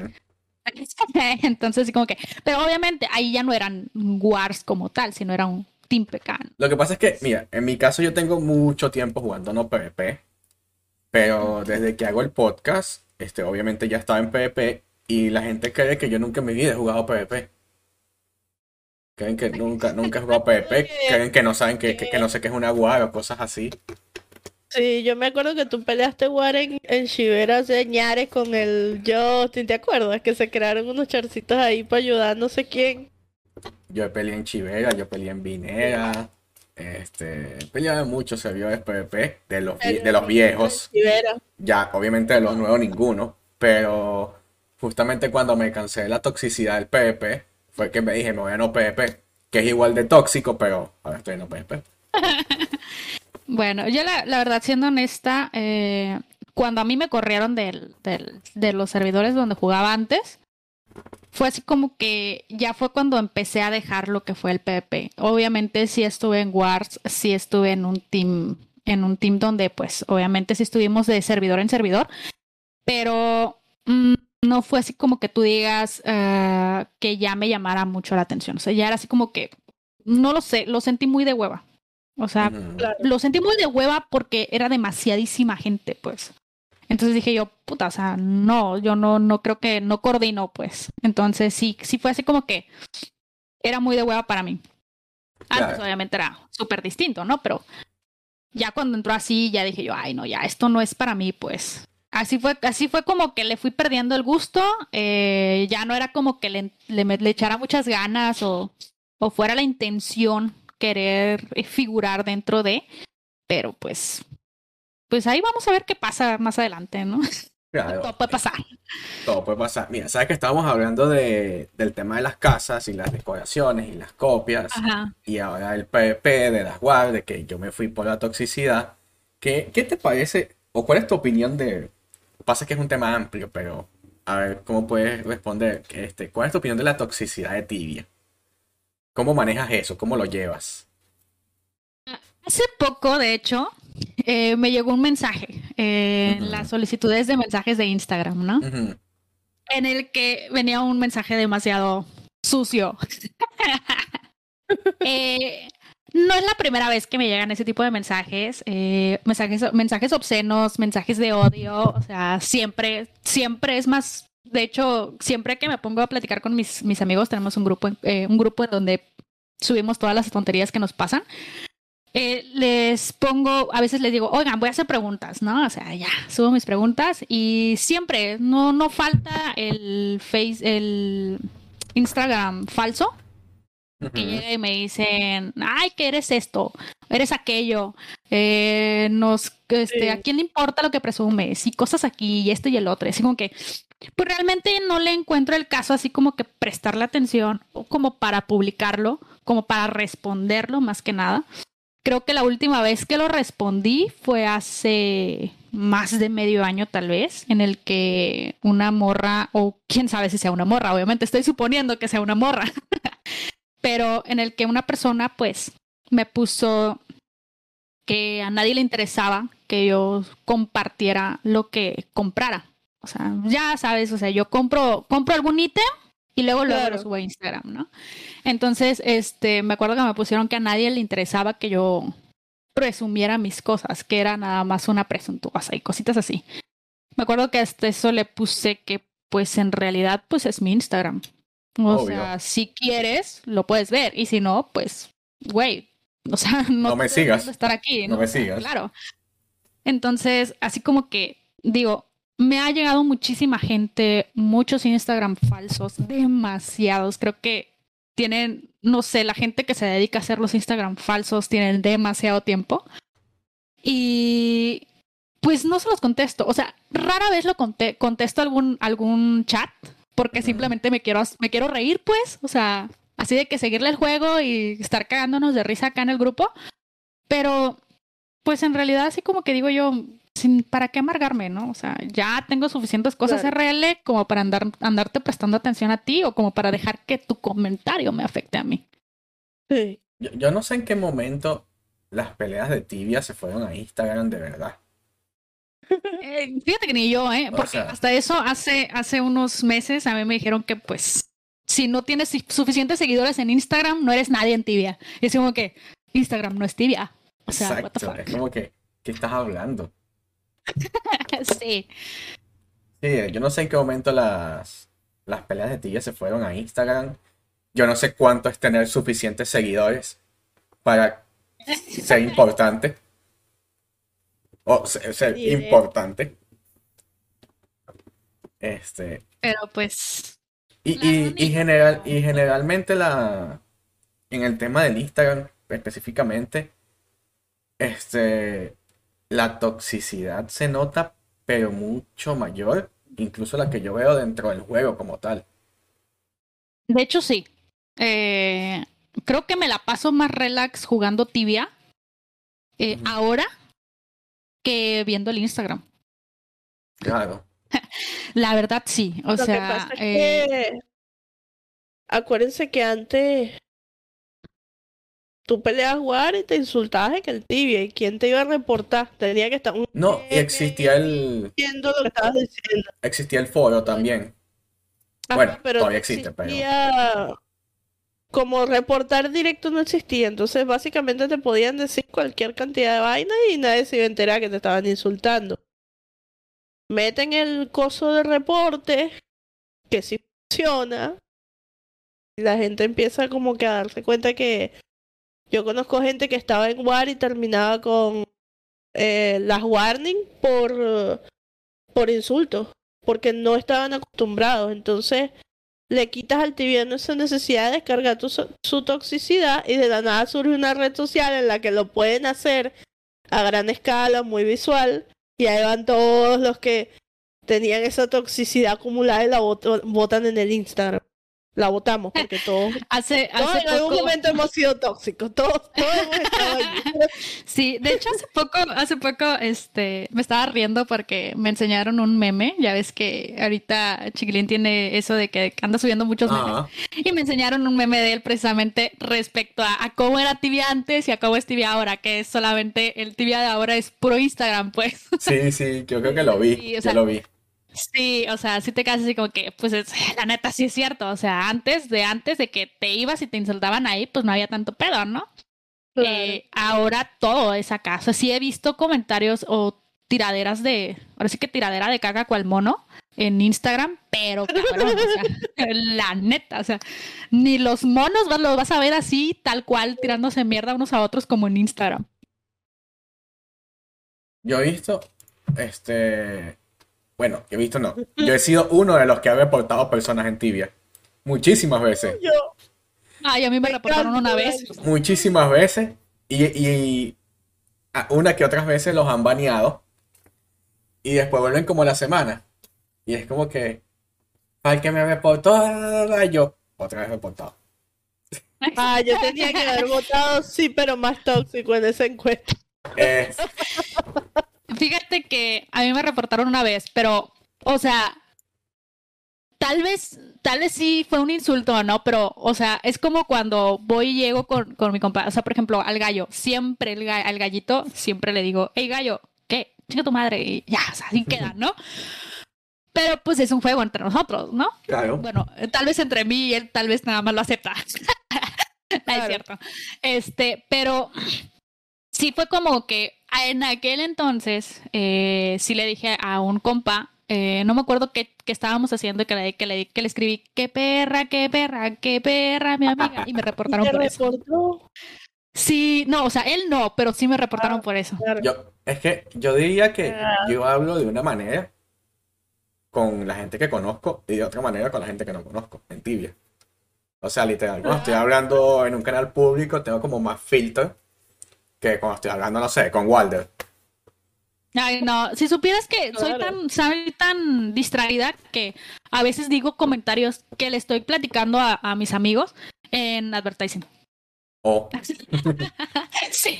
entonces como que, pero obviamente ahí ya no eran wars como tal, sino era un team pecan. Lo que pasa es que, mira, en mi caso yo tengo mucho tiempo jugando no PvP, pero desde que hago el podcast, este, obviamente ya estaba en PvP y la gente cree que yo nunca en mi vida he jugado PvP. Creen que nunca, nunca he jugado PvP, creen que no saben que, que, no sé qué es una guarda o cosas así. Sí, yo me acuerdo que tú peleaste War en, en Shiveras de Ñares con el Justin, ¿te acuerdas? Que se crearon unos charcitos ahí para ayudar no sé quién. Yo peleé en Chivera, yo peleé en Vinera. Este, peleado muchos servidores PvP de los, de los viejos. Ya, obviamente de los nuevos ninguno. Pero justamente cuando me cansé de la toxicidad del PvP, fue que me dije, me voy a no PvP. Que es igual de tóxico, pero ahora estoy en no PvP. Bueno, yo la, verdad, siendo honesta, eh, cuando a mí me corrieron del, de los servidores donde jugaba antes, fue así como que ya fue cuando empecé a dejar lo que fue el PvP. Obviamente sí estuve en Wars, sí estuve en un team, en un team donde pues obviamente sí estuvimos de servidor en servidor, pero mm, no fue así como que tú digas uh, que ya me llamara mucho la atención. O sea, ya era así como que, no lo sé, lo sentí muy de hueva. O sea, lo sentí muy de hueva porque era demasiadísima gente, pues. Entonces dije yo, puta, o sea, no, yo no, no creo que no coordino, pues. Entonces sí, sí fue así como que era muy de hueva para mí. Antes obviamente era súper distinto, ¿no? Pero ya cuando entró así, ya dije yo, ay, no, ya, esto no es para mí, pues. Así fue, así fue como que le fui perdiendo el gusto, eh, ya no era como que le, le, echara muchas ganas o, o fuera la intención querer figurar dentro de, pero pues, pues ahí vamos a ver qué pasa más adelante, ¿no? Todo puede pasar. Todo puede pasar. Mira, sabes que estábamos hablando de, del tema de las casas y las decoraciones y las copias. Y ahora el PvP de las guardias, de que yo me fui por la toxicidad. ¿Qué, ¿Qué te parece o cuál es tu opinión de... Pasa que es un tema amplio, pero a ver cómo puedes responder. Este, ¿Cuál es tu opinión de la toxicidad de tibia? ¿Cómo manejas eso? ¿Cómo lo llevas? Hace poco, de hecho, eh, me llegó un mensaje en las solicitudes de mensajes de Instagram, ¿no? En el que venía un mensaje demasiado sucio. Eh, no es la primera vez que me llegan ese tipo de mensajes, eh, mensajes, mensajes obscenos, mensajes de odio, o sea, siempre, siempre es más de hecho, siempre que me pongo a platicar con mis, mis amigos, tenemos un grupo, eh, un grupo en donde subimos todas las tonterías que nos pasan. Eh, les pongo, a veces les digo, oigan, voy a hacer preguntas, ¿no? O sea, ya, subo mis preguntas y siempre, no, no falta el face, el Instagram falso que llega y me dicen, ay, que eres esto, eres aquello, eh, nos, este, ¿a quién le importa lo que presumes? Y cosas aquí, y esto y el otro. Así como que, pues realmente no le encuentro el caso así como que prestarle atención, o como para publicarlo, como para responderlo más que nada. Creo que la última vez que lo respondí fue hace más de medio año tal vez, en el que una morra, o quién sabe si sea una morra, obviamente estoy suponiendo que sea una morra, pero en el que una persona pues me puso que a nadie le interesaba que yo compartiera lo que comprara. O sea, ya sabes, o sea, yo compro, compro algún ítem y luego luego lo subo a Instagram, ¿no? Entonces, este, me acuerdo que me pusieron que a nadie le interesaba que yo presumiera mis cosas, que era nada más una presuntuosa y cositas así. Me acuerdo que hasta eso le puse que, pues en realidad, pues es mi Instagram. O sea, si quieres, lo puedes ver. Y si no, pues, güey, o sea, no, me sigas. Estar aquí, ¿no? me sigas. Claro. Entonces, así como que, digo, me ha llegado muchísima gente, muchos Instagram falsos, demasiados. Creo que tienen, no sé, la gente que se dedica a hacer los Instagram falsos tienen demasiado tiempo. Y pues no se los contesto. O sea, rara vez lo contesto algún, algún chat porque simplemente me quiero, me quiero reír, pues, o sea, así de que seguirle el juego y estar cagándonos de risa acá en el grupo. Pero, pues en realidad así como que digo yo, sin, ¿para qué amargarme, no? O sea, ya tengo suficientes cosas RL como para andar, andarte prestando atención a ti o como para dejar que tu comentario me afecte a mí. Sí. Yo, yo no sé en qué momento las peleas de tibia se fueron a Instagram de verdad. Eh, fíjate que ni yo, ¿eh? Porque hasta eso hace, hace unos meses a mí me dijeron que pues si no tienes suficientes seguidores en Instagram, no eres nadie en tibia. es como que Instagram no es tibia. O sea, Exacto. Es como que, ¿qué estás hablando? sí. Sí, yo no sé en qué momento las, las peleas de tibia se fueron a Instagram. Yo no sé cuánto es tener suficientes seguidores para ser importante. O ser, importante. Este. Pero pues. Y, y, general, y generalmente la. En el tema del Instagram, específicamente. Este. La toxicidad se nota, pero mucho mayor. Incluso la que yo veo dentro del juego como tal. De hecho, sí. Eh, creo que me la paso más relax jugando tibia eh, ahora que viendo el Instagram. Claro. la verdad sí. O sea, eh, acuérdense que antes tú peleas jugar y te insultabas en el tibia. ¿Y quién te iba a reportar? Tenía que estar un. No, y existía el. Lo que estabas diciendo. Existía el foro también. bueno, pero todavía existe, pero como reportar directo no existía, entonces básicamente te podían decir cualquier cantidad de vaina y nadie se iba a enterar que te estaban insultando. Meten el coso de reporte, que sí funciona, y la gente empieza como que a darse cuenta que yo conozco gente que estaba en War y terminaba con eh, las warning por, por insultos, porque no estaban acostumbrados, entonces le quitas al tibiano esa necesidad de descargar su toxicidad y de la nada surge una red social en la que lo pueden hacer a gran escala, muy visual, y ahí van todos los que tenían esa toxicidad acumulada y la votan en el Instagram la votamos porque todos, hace, hace en algún momento hemos sido tóxicos, todos, todos hemos estado Sí, de hecho hace poco, hace poco, este, me estaba riendo porque me enseñaron un meme, ya ves que ahorita Chiquilín tiene eso de que anda subiendo muchos memes, y me enseñaron un meme de él precisamente respecto a, cómo era tibia antes y a cómo es tibia ahora, que es solamente, el tibia de ahora es puro Instagram, pues. Sí, sí, yo creo que lo vi, yo lo vi. Sí, o sea, si te quedas así como que, pues la neta sí es cierto. O sea, antes de antes de que te ibas y te insultaban ahí, pues no había tanto pedo, ¿no? Eh, ahora todo es acá. O sea, sí he visto comentarios o tiraderas de, ahora sí que tiradera de caga cual mono en Instagram, pero cabrón, o sea, la neta, o sea, ni los monos los vas a ver así, tal cual, tirándose mierda unos a otros como en Instagram. Yo he visto, este, bueno, he visto no. Yo he sido uno de los que ha reportado personas en tibia. Muchísimas veces. Yo. Ay, a mí me reportaron una vez. Muchísimas veces. Y, y una que otras veces los han baneado. Y después vuelven como la semana. Y es como que. Al que me reportó, yo otra vez reportado. Ah, yo tenía que haber votado sí, pero más tóxico en esa encuesta. Es... Fíjate que a mí me reportaron una vez, pero, o sea, tal vez, tal vez sí fue un insulto, ¿no? Pero, o sea, es como cuando voy y llego con, con mi compa, o sea, por ejemplo, al gallo, siempre el al gallito, siempre le digo, hey gallo, ¿qué? Chica tu madre, y ya, o sea, así queda, ¿no? Pero pues es un juego entre nosotros, ¿no? Claro. Bueno, tal vez entre mí y él tal vez nada más lo acepta. Es cierto. Este, pero sí fue como que en aquel entonces eh, sí le dije a un compa, eh, no me acuerdo qué, estábamos haciendo, que le, que, le, que le escribí, qué perra, qué perra, qué perra, mi amiga, y me reportaron por eso. Sí, no, o sea, él no, pero sí me reportaron ah, por eso. Yo, es que yo diría que ah. yo hablo de una manera con la gente que conozco y de otra manera con la gente que no conozco, en tibia. O sea, literal, cuando estoy ah. hablando en un canal público, tengo como más filtro que cuando estoy hablando, no sé, con Walder. Ay, no, si supieras que soy tan, soy tan distraída que a veces digo comentarios que le estoy platicando a, mis amigos en advertising. Oh. sí,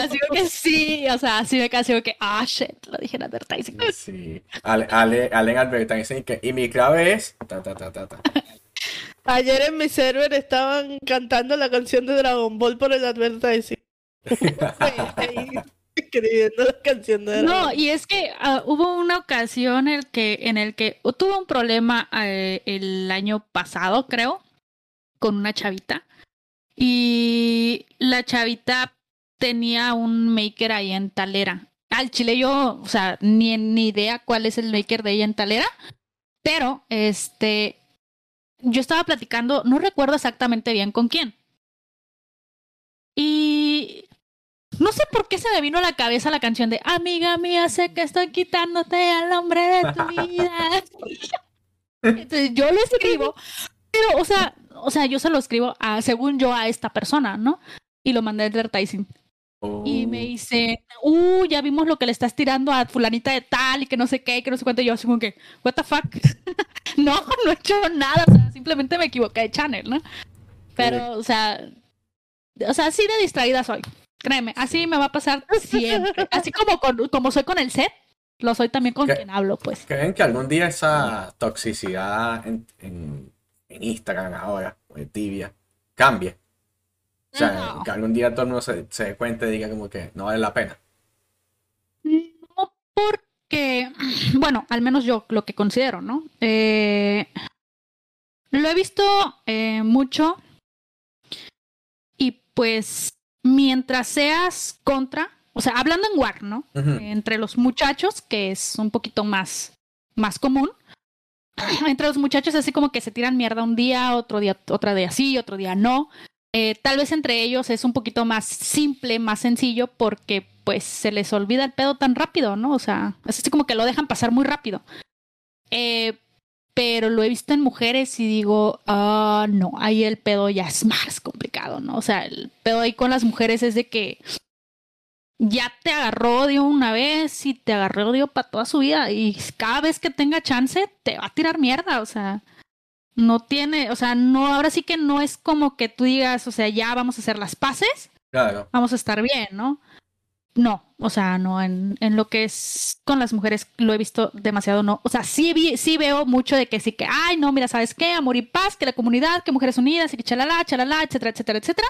así que sí, o sea, así me casi que, ah, shit, lo dije en advertising. Sí, Ale, Ale, Ale en advertising, que, y mi clave es, ta, ta, ta, ta, ta. Ayer en mi server estaban cantando la canción de Dragon Ball por el advertising. Escribiendo la canción de No, y es que ah, hubo una ocasión en el que, en el que tuve un problema eh, el año pasado, creo, con una chavita. Y la chavita tenía un maker ahí en Talera. Al chile yo, o sea, ni, ni idea cuál es el maker de ella en Talera. Pero, este, yo estaba platicando, no recuerdo exactamente bien con quién. Y no sé por qué se me vino a la cabeza la canción de Amiga mía, sé que estoy quitándote al hombre de tu vida. Entonces yo lo escribo, pero, o sea, o sea, yo se lo escribo a, según yo, a esta persona, ¿no? Y lo mandé a advertising. Y me oh. dice, uh, ya vimos lo que le estás tirando a fulanita de tal y que no sé qué, que no sé cuánto. Y yo así como que, what the fuck? no, no he hecho nada, o sea, simplemente me equivoqué de channel, ¿no? Pero, o sea, o sea, así de distraída soy. Créeme, así me va a pasar siempre. Así como, como soy con el set, lo soy también con quien hablo, pues. ¿Creen que algún día esa toxicidad en, en, Instagram ahora, o en Tibia, cambie? O sea, que algún día todo el mundo se, se dé cuenta y diga como que no vale la pena. No, porque, bueno, al menos yo lo que considero, ¿no? Eh, lo he visto eh, mucho y pues mientras seas contra, o sea, hablando en WAR, ¿no? Entre los muchachos, que es un poquito más, más común. Entre los muchachos así como que se tiran mierda un día, otro día, otro día sí, otro día no. Eh, tal vez entre ellos es un poquito más simple, más sencillo, porque pues se les olvida el pedo tan rápido, ¿no? O sea, es así como que lo dejan pasar muy rápido. Eh, pero lo he visto en mujeres y digo, ah, no, ahí el pedo ya es más complicado, ¿no? O sea, el pedo ahí con las mujeres es de que ya te agarró odio una vez y te agarró odio para toda su vida y cada vez que tenga chance te va a tirar mierda, o sea, no tiene, o sea, no, ahora sí que no es como que tú digas, o sea, ya vamos a hacer las paces, claro. vamos a estar bien, ¿no? No, o sea, no, en, en, lo que es con las mujeres lo he visto demasiado, no. O sea, sí, vi, sí veo mucho de que sí que, ay, no, mira, ¿sabes qué? Amor y paz, que la comunidad, que mujeres unidas, y que chalala, chalala, etcétera, etcétera, etcétera.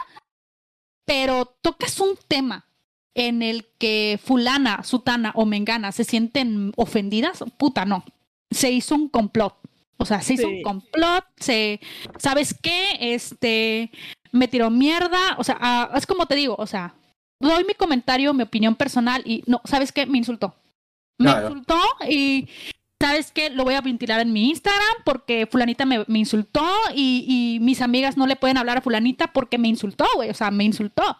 Pero tocas un tema en el que fulana, sutana o mengana se sienten ofendidas, puta, no. Se hizo un complot. O sea, se hizo un complot, se, ¿sabes qué? Este, me tiró mierda, o sea, ah, es como te digo, o sea, doy mi comentario, mi opinión personal y no, ¿sabes qué? Me insultó. Me insultó y ¿sabes qué? Lo voy a ventilar en mi Instagram porque fulanita me, me insultó y, y, mis amigas no le pueden hablar a fulanita porque me insultó, güey, o sea, me insultó.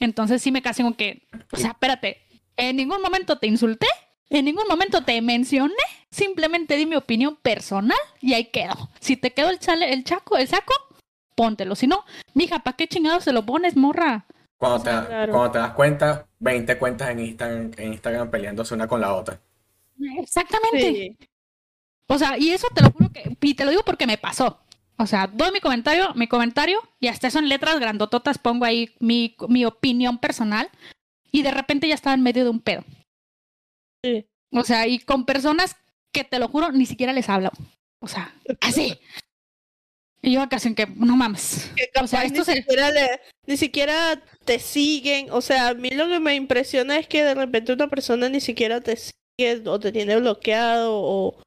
Entonces sí me casi como que, o sea, espérate, en ningún momento te insulté, en ningún momento te mencioné, simplemente di mi opinión personal y ahí quedo. Si te quedó el, chale, el chaco, el saco, póntelo. Si no, mija, ¿para qué chingados se lo pones, morra? Cuando te, cuando te das cuenta, 20 cuentas en Instagram, en Instagram peleándose una con la otra. Exactamente. O sea, y eso te lo juro que, y te lo digo porque me pasó. O sea, doy mi comentario, mi comentario, y hasta eso en letras grandototas pongo ahí mi, mi opinión personal, y de repente ya estaba en medio de un pedo. Sí. O sea, y con personas que te lo juro, ni siquiera les hablo. O sea, así. Y yo casi que, no mames. o sea, esto ni, siquiera ni siquiera te siguen. O sea, a mí lo que me impresiona es que de repente una persona ni siquiera te sigue o te tiene bloqueado o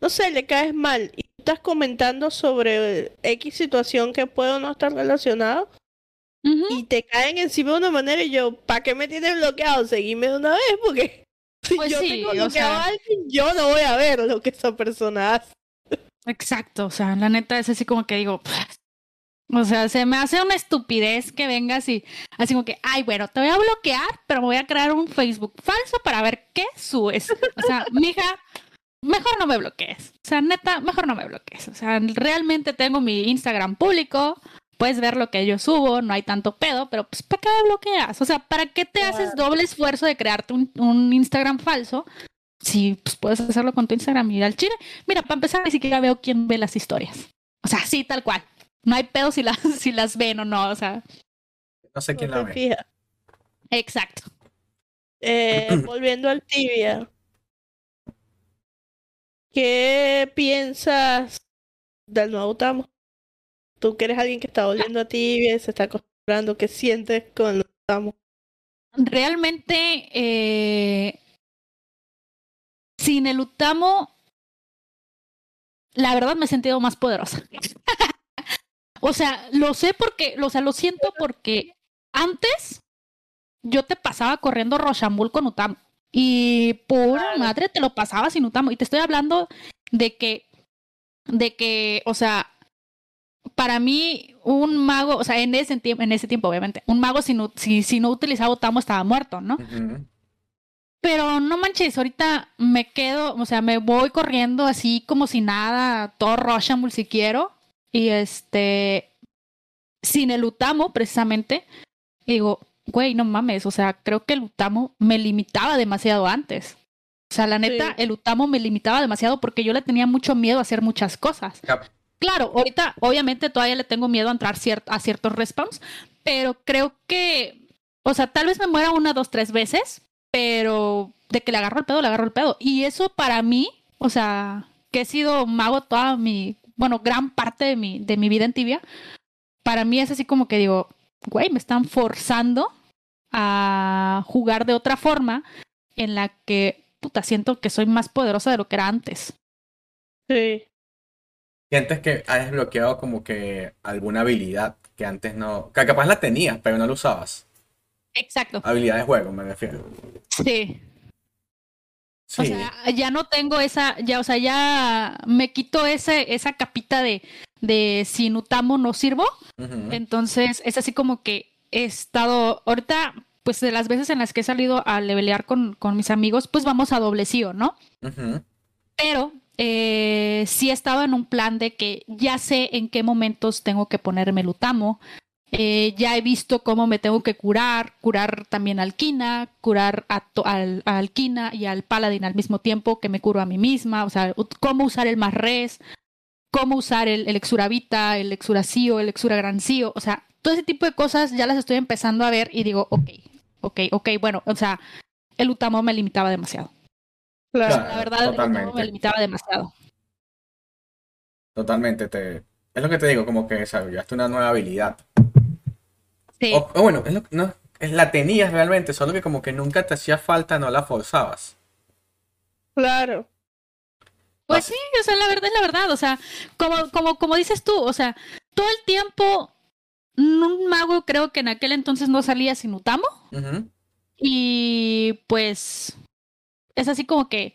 no sé, le caes mal y estás comentando sobre X situación que puede o no estar relacionado y te caen encima de una manera y yo, ¿para qué me tienes bloqueado? Seguime de una vez porque si pues yo tengo bloqueado a alguien, yo no voy a ver lo que esa persona hace. Exacto, o sea, la neta es así como que digo, o sea, se me hace una estupidez que vengas y así como que, ay, bueno, te voy a bloquear, pero me voy a crear un Facebook falso para ver qué subes. O sea, mija, mejor no me bloquees. O sea, neta, mejor no me bloquees. O sea, realmente tengo mi Instagram público, puedes ver lo que yo subo, no hay tanto pedo, pero pues ¿para qué me bloqueas? O sea, ¿para qué te haces doble esfuerzo de crearte un, un Instagram falso si pues, puedes hacerlo con tu Instagram y ir al chile. Mira, para empezar, ni siquiera veo quién ve las historias. O sea, sí, tal cual. No hay pedo si las, si las ven o no, o sea. No sé quién la ve. Exacto. Eh, volviendo al tibia. ¿Qué piensas del nuevo Tamo? Tú que eres alguien que está volviendo a tibia, se está acostumbrando, ¿qué sientes con el nuevo Tamo? Realmente, eh, sin el Utamo, la verdad me he sentido más poderosa. o sea, lo sé porque, o sea, lo siento porque antes yo te pasaba corriendo Rochambull con Utamo. Y por madre te lo pasaba sin Utamo. Y te estoy hablando de que, de que, o sea, para mí, un mago, o sea, en ese, tiempo, en ese tiempo, obviamente, un mago si no, si, si no utilizaba Utamo estaba muerto, ¿no? Pero no manches, ahorita me quedo, o sea, me voy corriendo así como si nada, todo Roshamul si quiero. Y este, sin el Utamo, precisamente, digo, güey, no mames, o sea, creo que el Utamo me limitaba demasiado antes. O sea, la neta, el Utamo me limitaba demasiado porque yo le tenía mucho miedo a hacer muchas cosas. Claro, ahorita, obviamente, todavía le tengo miedo a entrar a ciertos respawns, pero creo que, o sea, tal vez me muera una, dos, tres veces, pero de que le agarro el pedo, le agarro el pedo. Y eso para mí, o sea, que he sido mago toda mi, bueno, gran parte de mi, de mi vida en tibia, para mí es así como que digo, güey, me están forzando a jugar de otra forma en la que, puta, siento que soy más poderosa de lo que era antes. Sí. Sientes que has desbloqueado como que alguna habilidad que antes no. Que capaz la tenías, pero no la usabas. Exacto. Habilidad de juego, me refiero. Sí. O sea, ya no tengo esa, ya, o sea, ya me quito ese, esa capita de, de si Nutamo no sirvo. Entonces, es así como que he estado, ahorita, pues de las veces en las que he salido a levelear con, con mis amigos, pues vamos a doble ¿no? Pero eh, sí estaba en un plan de que ya sé en qué momentos tengo que ponerme Lutamo. Eh, ya he visto cómo me tengo que curar, curar también a Alquina, curar a, Alquina y al Paladin al mismo tiempo que me curo a mí misma, o sea, cómo usar el más res, cómo usar el, el Exuravita, el Exuracío, el Exuragrancío, o sea, todo ese tipo de cosas ya las estoy empezando a ver y digo, ok, ok, ok, bueno, o sea, el Utamo me limitaba demasiado la verdad, me limitaba demasiado. Totalmente, te... es lo que te digo, como que desarrollaste una nueva habilidad. Sí. O, bueno, es lo, no, la tenías realmente, solo que como que nunca te hacía falta, no la forzabas. Claro. Pues sí, o sea, la verdad es la verdad, o sea, como, como, como dices tú, o sea, todo el tiempo un mago creo que en aquel entonces no salía sin Utamo. Y pues es así como que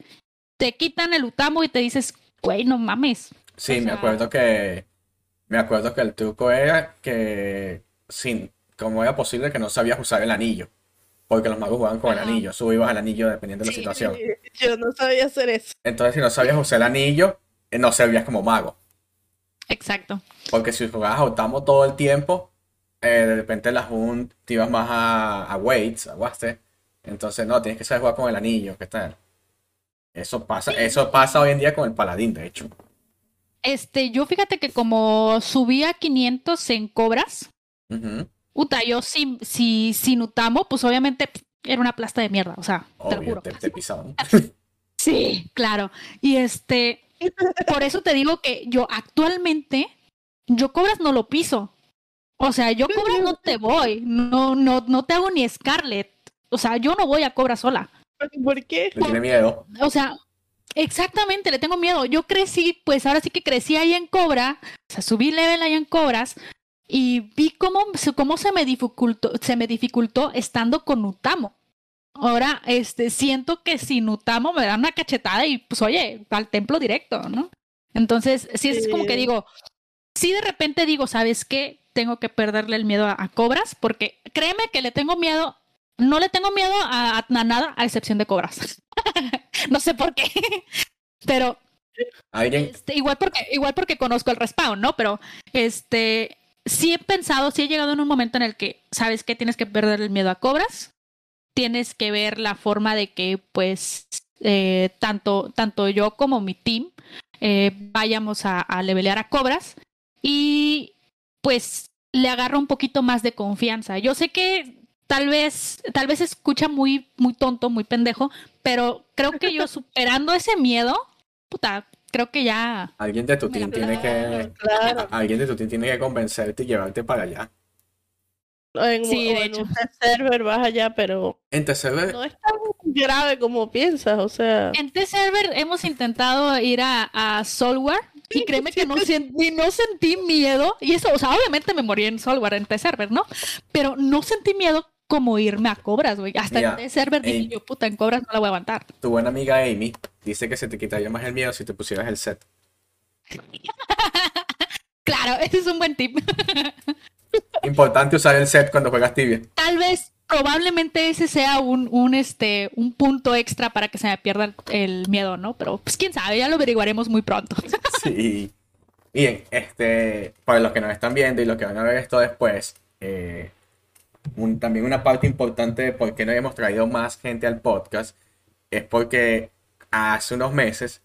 te quitan el utamo y te dices, güey, no mames. Sí, me acuerdo que. Me acuerdo que el truco era que. Sin, ¿Cómo era posible que no sabías usar el anillo? Porque los magos jugaban con el anillo. Subías el anillo dependiendo de la situación. Yo no sabía hacer eso. Entonces, si no sabías usar el anillo, eh, no servías como mago. Exacto. Porque si jugabas a Utamo todo el tiempo, eh, de repente las un te ibas más a, a Waste, entonces, no, tienes que saber jugar con el anillo, ¿qué tal? Eso pasa, eso pasa hoy en día con el paladín, de hecho. Este, yo fíjate que como subía 500 en cobras, Uta, yo si, si, sin Utamo, pues obviamente era una plasta de mierda, o sea, te lo juro. Te, pisaban. sí, claro. Y este, por eso te digo que yo actualmente, yo cobras no lo piso. O sea, yo cobras no te voy, no, no, no te hago ni Scarlet. O sea, yo no voy a Cobra sola. ¿Por qué? Le tiene miedo. O sea, exactamente, le tengo miedo. Yo crecí, pues ahora sí que crecí ahí en Cobra, o sea, subí level ahí en Cobras y vi cómo, cómo se me dificultó, se me dificultó estando con Utamo. Ahora, este, siento que sin Utamo me dan una cachetada y pues oye, al templo directo, ¿no? Entonces, sí, es como que digo, sí de repente digo, ¿sabes qué? Tengo que perderle el miedo a Cobras porque créeme que le tengo miedo no le tengo miedo a, nada a excepción de cobras. no sé por qué. Pero este, igual porque igual porque conozco el respawn, ¿no? Pero este sí he pensado, sí he llegado en un momento en el que sabes que tienes que perder el miedo a cobras. Tienes que ver la forma de que pues eh, tanto tanto yo como mi team eh, vayamos a, a levelear a cobras y pues le agarro un poquito más de confianza. Yo sé que tal vez, tal vez escucha muy, muy tonto, muy pendejo, pero creo que yo superando ese miedo, puta, creo que ya. Alguien de tu team tiene que. Alguien de tu team tiene que convencerte y llevarte para allá. En, sí, de hecho. en server vas allá, pero en server no es tan grave como piensas, o sea. En T-Server hemos intentado ir a, a Soulware y créeme que no sentí, no sentí miedo, y eso, o sea, obviamente me morí en Soulware, en T-Server, ¿no? Pero no sentí miedo como irme a cobras, güey. Hasta en server dije yo, puta, en cobras no la voy a aguantar. Tu buena amiga Amy dice que se te quitaría más el miedo si te pusieras el set. Claro, ese es un buen tip. Importante usar el set cuando juegas tibia. Tal vez, probablemente ese sea un, un, este, un punto extra para que se me pierda el miedo, ¿no? Pero pues quién sabe, ya lo averiguaremos muy pronto. Sí. Bien, este, para los que nos están viendo y los que van a ver esto después, eh, también una parte importante de por qué no hemos traído más gente al podcast es porque hace unos meses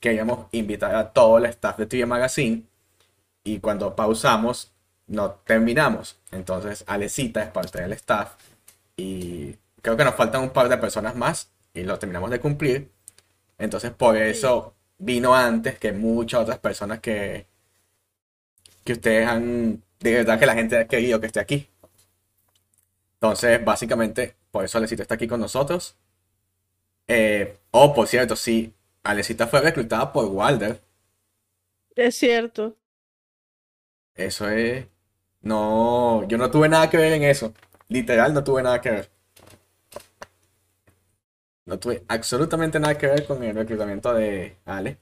queríamos invitar a todo el staff de TV Magazine y cuando pausamos no terminamos. Entonces Alecita es parte del staff y creo que nos faltan un par de personas más y lo terminamos de cumplir. Entonces por eso vino antes que muchas otras personas que, que ustedes han, de verdad que la gente ha querido que esté aquí. Entonces, básicamente, por eso Alecita está aquí con nosotros. Eh, oh, por cierto, sí, Alecita fue reclutada por Walder. Es cierto. Eso es. No, yo no tuve nada que ver en eso. Literal, no tuve nada que ver. No tuve absolutamente nada que ver con el reclutamiento de Ale.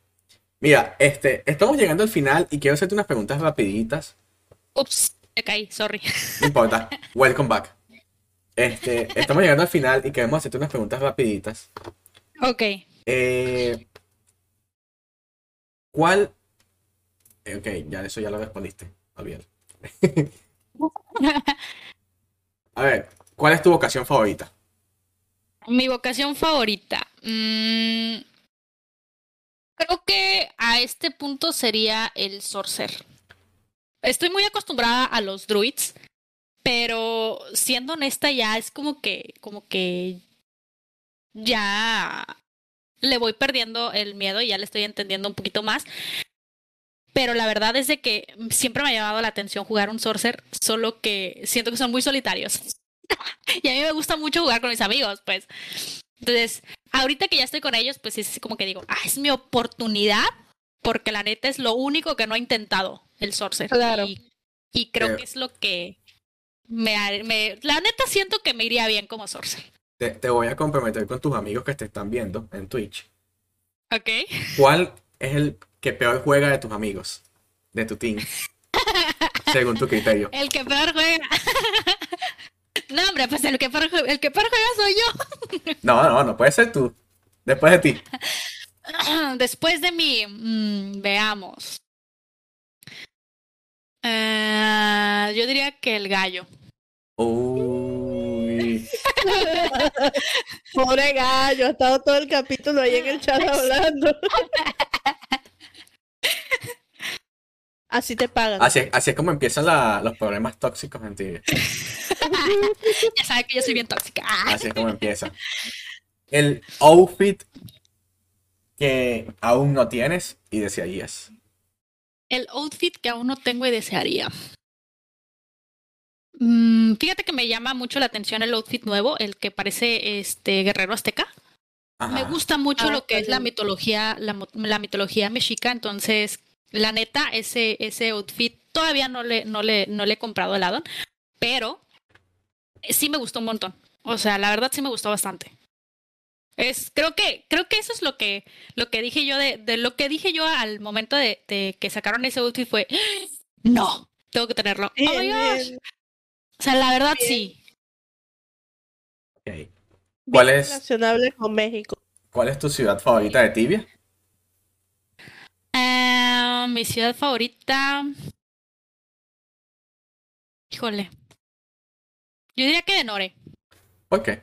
Mira, este, estamos llegando al final y quiero hacerte unas preguntas rapiditas. Ups, me caí, sorry. No importa. Welcome back. Este, estamos llegando al final y queremos hacerte unas preguntas rapiditas. Ok. Eh, ¿Cuál? Eh, ok, ya eso ya lo respondiste. Olvídalo. A ver, ¿cuál es tu vocación favorita? Mi vocación favorita. Mm, creo que a este punto sería el sorcer. Estoy muy acostumbrada a los druids, pero siendo honesta ya es como que, como que ya le voy perdiendo el miedo y ya le estoy entendiendo un poquito más. Pero la verdad es de que siempre me ha llamado la atención jugar un sorcer, solo que siento que son muy solitarios. y a mí me gusta mucho jugar con mis amigos, pues. Entonces, ahorita que ya estoy con ellos, pues es como que digo, ah, es mi oportunidad, porque la neta es lo único que no ha intentado el sorcer. Claro. Y, creo que es lo que me, me, La neta siento que me iría bien como sorcer. Te, te voy a comprometer con tus amigos que te están viendo en Twitch. Ok. ¿Cuál es el que peor juega de tus amigos? De tu team. según tu criterio. El que peor juega. No, hombre, pues el que peor, el que peor juega soy yo. No, no, no puede ser tú. Después de ti. Después de mí, mmm, veamos. Uh, yo diría que el gallo. Uy. Pobre gallo, ha estado todo el capítulo ahí en el chat hablando. Así te pagan. Así, así es como empiezan la, los problemas tóxicos en ti. ya sabes que yo soy bien tóxica. Así es como empieza. El outfit que aún no tienes y desearías. El outfit que aún no tengo y desearía. Mm, fíjate que me llama mucho la atención el outfit nuevo, el que parece este guerrero azteca. Ajá. Me gusta mucho ah, lo que es la mitología, la, la, mitología mexica, entonces la neta, ese, ese outfit todavía no le, no le, no le he comprado el addon, pero sí me gustó un montón. O sea, la verdad sí me gustó bastante. Es, creo que, creo que eso es lo que, lo que dije yo de, de lo que dije yo al momento de, de, que sacaron ese outfit fue no, tengo que tenerlo. Bien, oh my gosh. O sea, la verdad sí. Okay. ¿Cuál bien es relacionable con México? ¿Cuál es tu ciudad favorita de Tibia? Uh, mi ciudad favorita. Híjole. Yo diría que de Nore. ¿Por qué?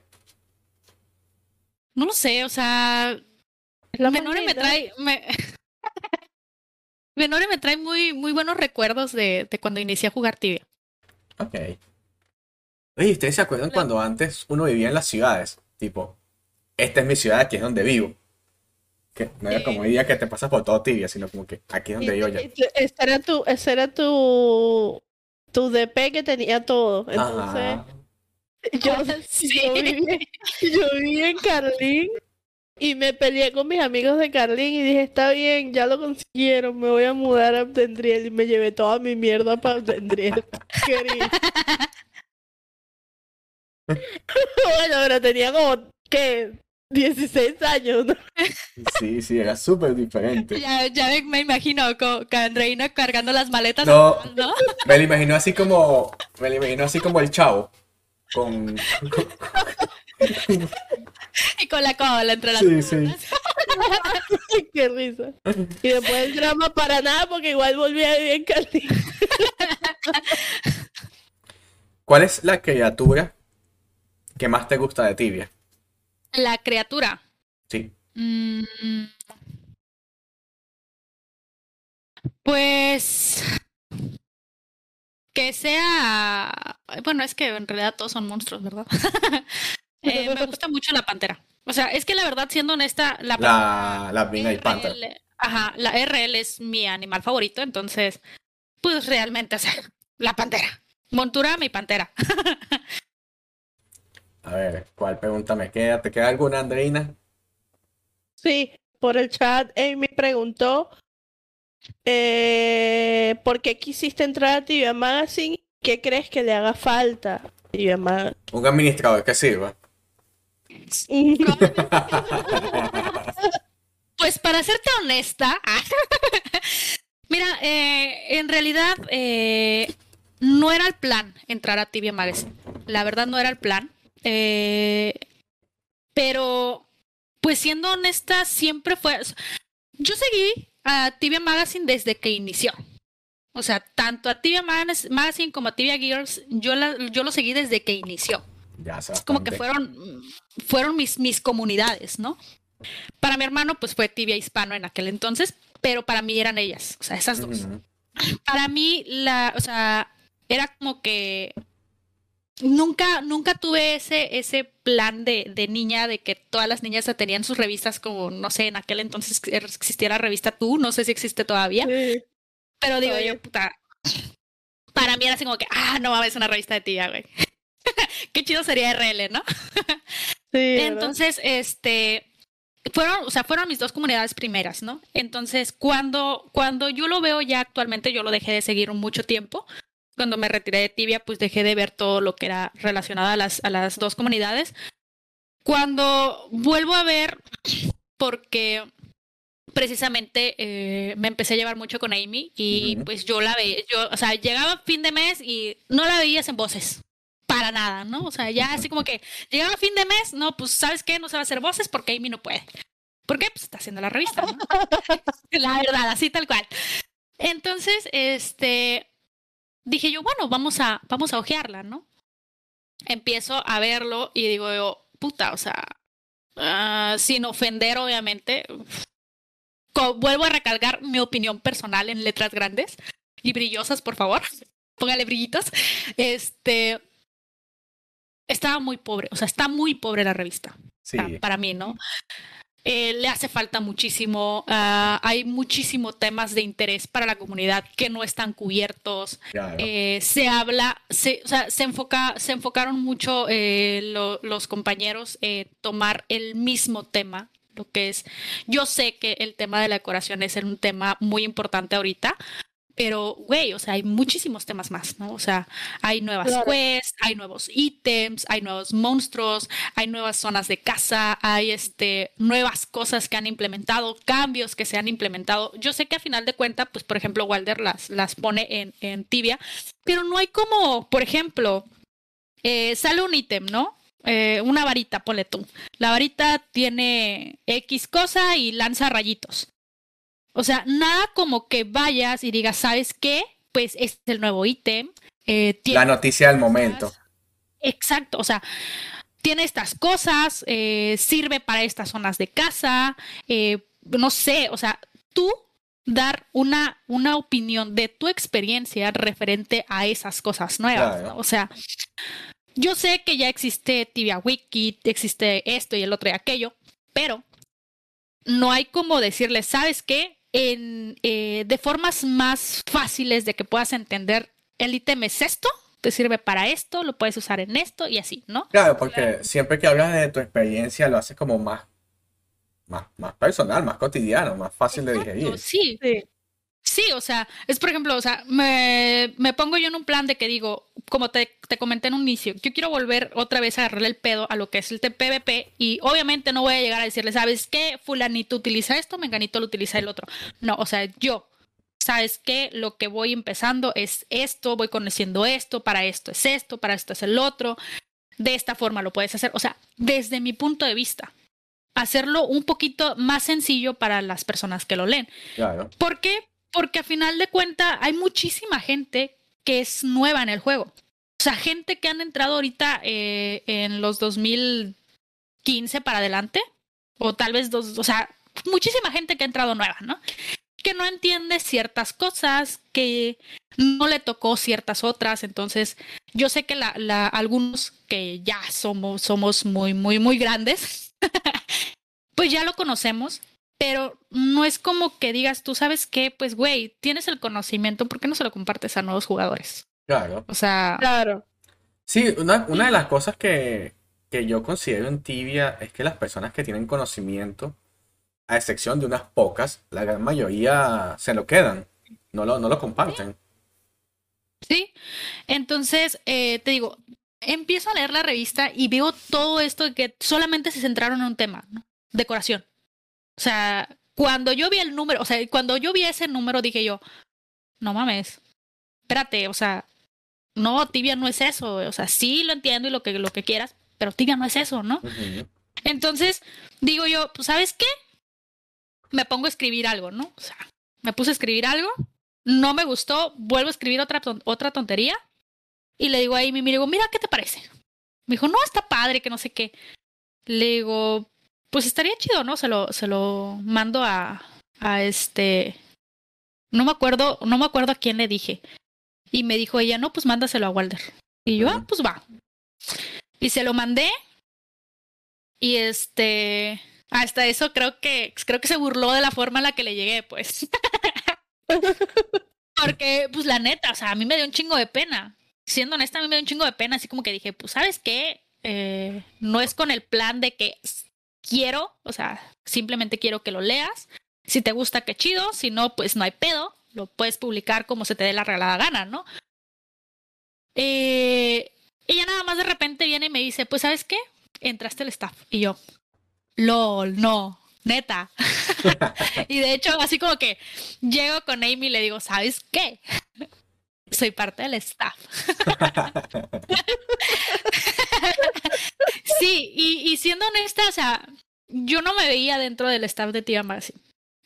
No lo sé, o sea. Menore me trae. Me... Menore me trae muy, muy buenos recuerdos de, de cuando inicié a jugar tibia. Ok. Oye, ¿ustedes se acuerdan cuando antes uno vivía en las ciudades? Tipo, esta es mi ciudad, aquí es donde vivo. Que no era como día que te pasas por todo tibia, sino como que aquí es donde vivo ya. Ese era tu, ese era tu, tu DP que tenía todo. Entonces, Ajá. yo, sí. yo, viví, yo viví en Carlín y me peleé con mis amigos de Carlín y dije, está bien, ya lo consiguieron, me voy a mudar a Abdendriel y me llevé toda mi mierda para Abdendriel. bueno, pero tenía como, ¿qué? 16 años, ¿no? Sí, sí, era súper diferente. Ya, ya me, imagino con, Andreina cargando las maletas. No, me lo imagino así como, me lo imagino así como el chavo. Con, y con la cola entre las Sí, sí. Qué risa. Y después el drama para nada porque igual volvía a vivir en Cali. ¿Cuál es la criatura que más te gusta de Tibia? La criatura. Sí. Mm. pues que sea bueno es que en realidad todos son monstruos verdad eh, me gusta mucho la pantera o sea es que la verdad siendo honesta la la, la RL, Panther ajá la RL es mi animal favorito entonces pues realmente o sea la pantera montura mi pantera A ver, ¿cuál pregunta me queda? ¿Te queda alguna, Andreina? Sí, por el chat Amy preguntó eh, ¿por qué quisiste entrar a Tibia Magazine? ¿Qué crees que le haga falta Tibia Magazine? Un administrador que sirva. pues para serte honesta, mira, eh, en realidad eh, no era el plan entrar a Tibia Magazine. La verdad no era el plan. Eh, pero, pues siendo honesta, siempre fue... Yo seguí a Tibia Magazine desde que inició. O sea, tanto a Tibia Magazine como a Tibia Girls, yo, yo lo seguí desde que inició. Ya es como que fueron, fueron mis, mis comunidades, ¿no? Para mi hermano, pues fue Tibia Hispano en aquel entonces, pero para mí eran ellas, o sea, esas dos. Para mí, la, o sea, era como que nunca, nunca tuve ese, ese plan de, de, niña de que todas las niñas tenían sus revistas como, no sé, en aquel entonces existiera la revista Tú, no sé si existe todavía. Pero digo yo, puta, para mí era así como que, ah, no mames, una revista de tía, güey. Qué chido sería RL, ¿no? sí. Entonces, este, fueron, o sea, fueron mis dos comunidades primeras, ¿no? Entonces, cuando, cuando yo lo veo ya actualmente, yo lo dejé de seguir un mucho tiempo, cuando me retiré de Tibia, pues dejé de ver todo lo que era relacionado a las, a las dos comunidades. Cuando vuelvo a ver, porque precisamente eh, me empecé a llevar mucho con Amy y pues yo la veía, yo, o sea, llegaba fin de mes y no la veías en voces. Para nada, ¿no? O sea, ya así como que llegaba fin de mes, no, pues sabes qué, no se va a hacer voces porque Amy no puede. ¿Por qué? Pues está haciendo la revista, ¿no? la verdad, así tal cual. Entonces, este, dije yo, bueno, vamos a, vamos a ojearla, ¿no? Empiezo a verlo y digo yo, puta, o sea, ah, sin ofender, obviamente. vuelvo a recalcar mi opinión personal en letras grandes y brillosas, por favor. Póngale brillitos. Este. Estaba muy pobre, o sea, está muy pobre la revista. Sí. para mí, ¿no? Eh, le hace falta muchísimo. Ah, hay muchísimos temas de interés para la comunidad que no están cubiertos. Eh, se habla, se, o sea, se, enfoca, se enfocaron mucho eh, los compañeros en tomar el mismo tema lo que es, yo sé que el tema de la decoración es un tema muy importante ahorita, pero, güey, o sea, hay muchísimos temas más, ¿no? O sea, hay nuevas quests, hay nuevos ítems, hay nuevos monstruos, hay nuevas zonas de casa, hay este, nuevas cosas que han implementado, cambios que se han implementado. Yo sé que a final de cuentas, pues, por ejemplo, Walder las, las pone en, en tibia, pero no hay como, por ejemplo, eh, sale un ítem, ¿no? Eh, una varita, ponle tú. La varita tiene X cosa y lanza rayitos. O sea, nada como que vayas y digas, ¿sabes qué? Pues este es el nuevo ítem. Eh, la noticia del momento. Exacto, o sea, tiene estas cosas, eh, sirve para estas zonas de casa, eh, no sé, o sea, tú dar una, una opinión de tu experiencia referente a esas cosas nuevas, O sea, yo sé que ya existe Tibia Wiki, existe esto y el otro y aquello, pero no hay como decirle, ¿sabes qué? En, eh, de formas más fáciles de que puedas entender el ítem es esto, te sirve para esto, lo puedes usar en esto y así, ¿no? Claro, porque siempre que hablas de tu experiencia lo haces como más, más, más personal, más cotidiano, más fácil de digerir. Sí. sí. Sí, o sea, es por ejemplo, o sea, me, me pongo yo en un plan de que digo, como te, te, comenté en un inicio, yo quiero volver otra vez a agarrarle el pedo a lo que es el PvP y obviamente no voy a llegar a decirle, ¿sabes qué? Fulanito utiliza esto, Menganito lo utiliza el otro. No, o sea, yo, ¿sabes qué? Lo que voy empezando es esto, voy conociendo esto, para esto es esto, para esto es el otro. De esta forma lo puedes hacer. O sea, desde mi punto de vista, hacerlo un poquito más sencillo para las personas que lo leen. Claro. ¿Por qué? Porque a final de cuentas hay muchísima gente que es nueva en el juego. O sea, gente que han entrado ahorita eh, en los 2015 para adelante, o tal vez dos, o sea, muchísima gente que ha entrado nueva, ¿no? Que no entiende ciertas cosas, que no le tocó ciertas otras. Entonces, yo sé que la, algunos que ya somos, somos muy, muy, muy grandes, pues ya lo conocemos, pero no es como que digas, tú sabes qué, pues güey, tienes el conocimiento, ¿por qué no se lo compartes a nuevos jugadores? Claro. O sea, Claro. Sí, una, una de las cosas que, que yo considero en Tibia es que las personas que tienen conocimiento, a excepción de unas pocas, la gran mayoría se lo quedan, no lo, no lo comparten. sí. Entonces, eh, te digo, empiezo a leer la revista y veo todo esto de que solamente se centraron en un tema, ¿no? Decoración. O sea, cuando yo vi el número, o sea, cuando yo vi ese número dije yo, no mames, espérate, o sea, no, tibia no es eso, o sea, sí lo entiendo y lo que, lo que quieras, pero tibia no es eso, ¿no? Entonces, digo yo, pues, ¿sabes qué? Me pongo a escribir algo, ¿no? O sea, me puse a escribir algo, no me gustó, vuelvo a escribir otra, ton- otra tontería y le digo a Amy, me digo, mira, ¿qué te parece? Me dijo, no, está padre, que no sé qué. Le digo, pues estaría chido, ¿no? Se lo, se lo mando a, a este, no me acuerdo, no me acuerdo a quién le dije. Y me dijo ella, no, pues mándaselo a Walder. Y yo, ah, pues va. Y se lo mandé. Y este, hasta eso creo que, creo que se burló de la forma en la que le llegué, pues. Porque, pues la neta, o sea, a mí me dio un chingo de pena. Siendo honesta, a mí me dio un chingo de pena, así como que dije, pues, ¿sabes qué? Eh, no es con el plan de que quiero, o sea, simplemente quiero que lo leas. Si te gusta, qué chido. Si no, pues no hay pedo. Lo puedes publicar como se te dé la regalada gana, ¿no? Eh, ella nada más de repente viene y me dice, pues, ¿sabes qué? Entraste al staff. Y yo, lol, no, neta. y de hecho, así como que llego con Amy y le digo, ¿sabes qué? Soy parte del staff. sí, y, y siendo honesta, o sea, yo no me veía dentro del staff de Tiva Magazine.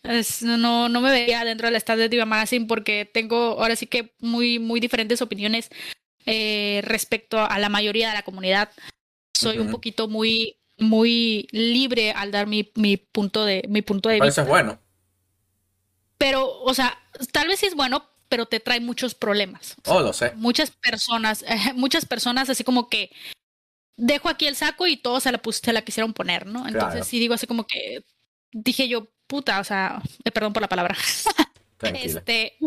Es- no, no me veía dentro del staff de Tiva Magazine porque tengo ahora sí que muy, muy diferentes opiniones eh, respecto a la mayoría de la comunidad. Soy un poquito muy, muy libre al dar mi, mi punto de, mi punto de vista. eso es bueno. Pero, o sea, tal vez sí es bueno, pero te trae muchos problemas. O sea, Oh, lo sé. muchas personas, muchas personas así como que dejo aquí el saco y todos se la, pus- se la quisieron poner, ¿no? Entonces Claro. sí digo así como que dije yo, puta, o sea, eh, perdón por la palabra. Tranquila. Este,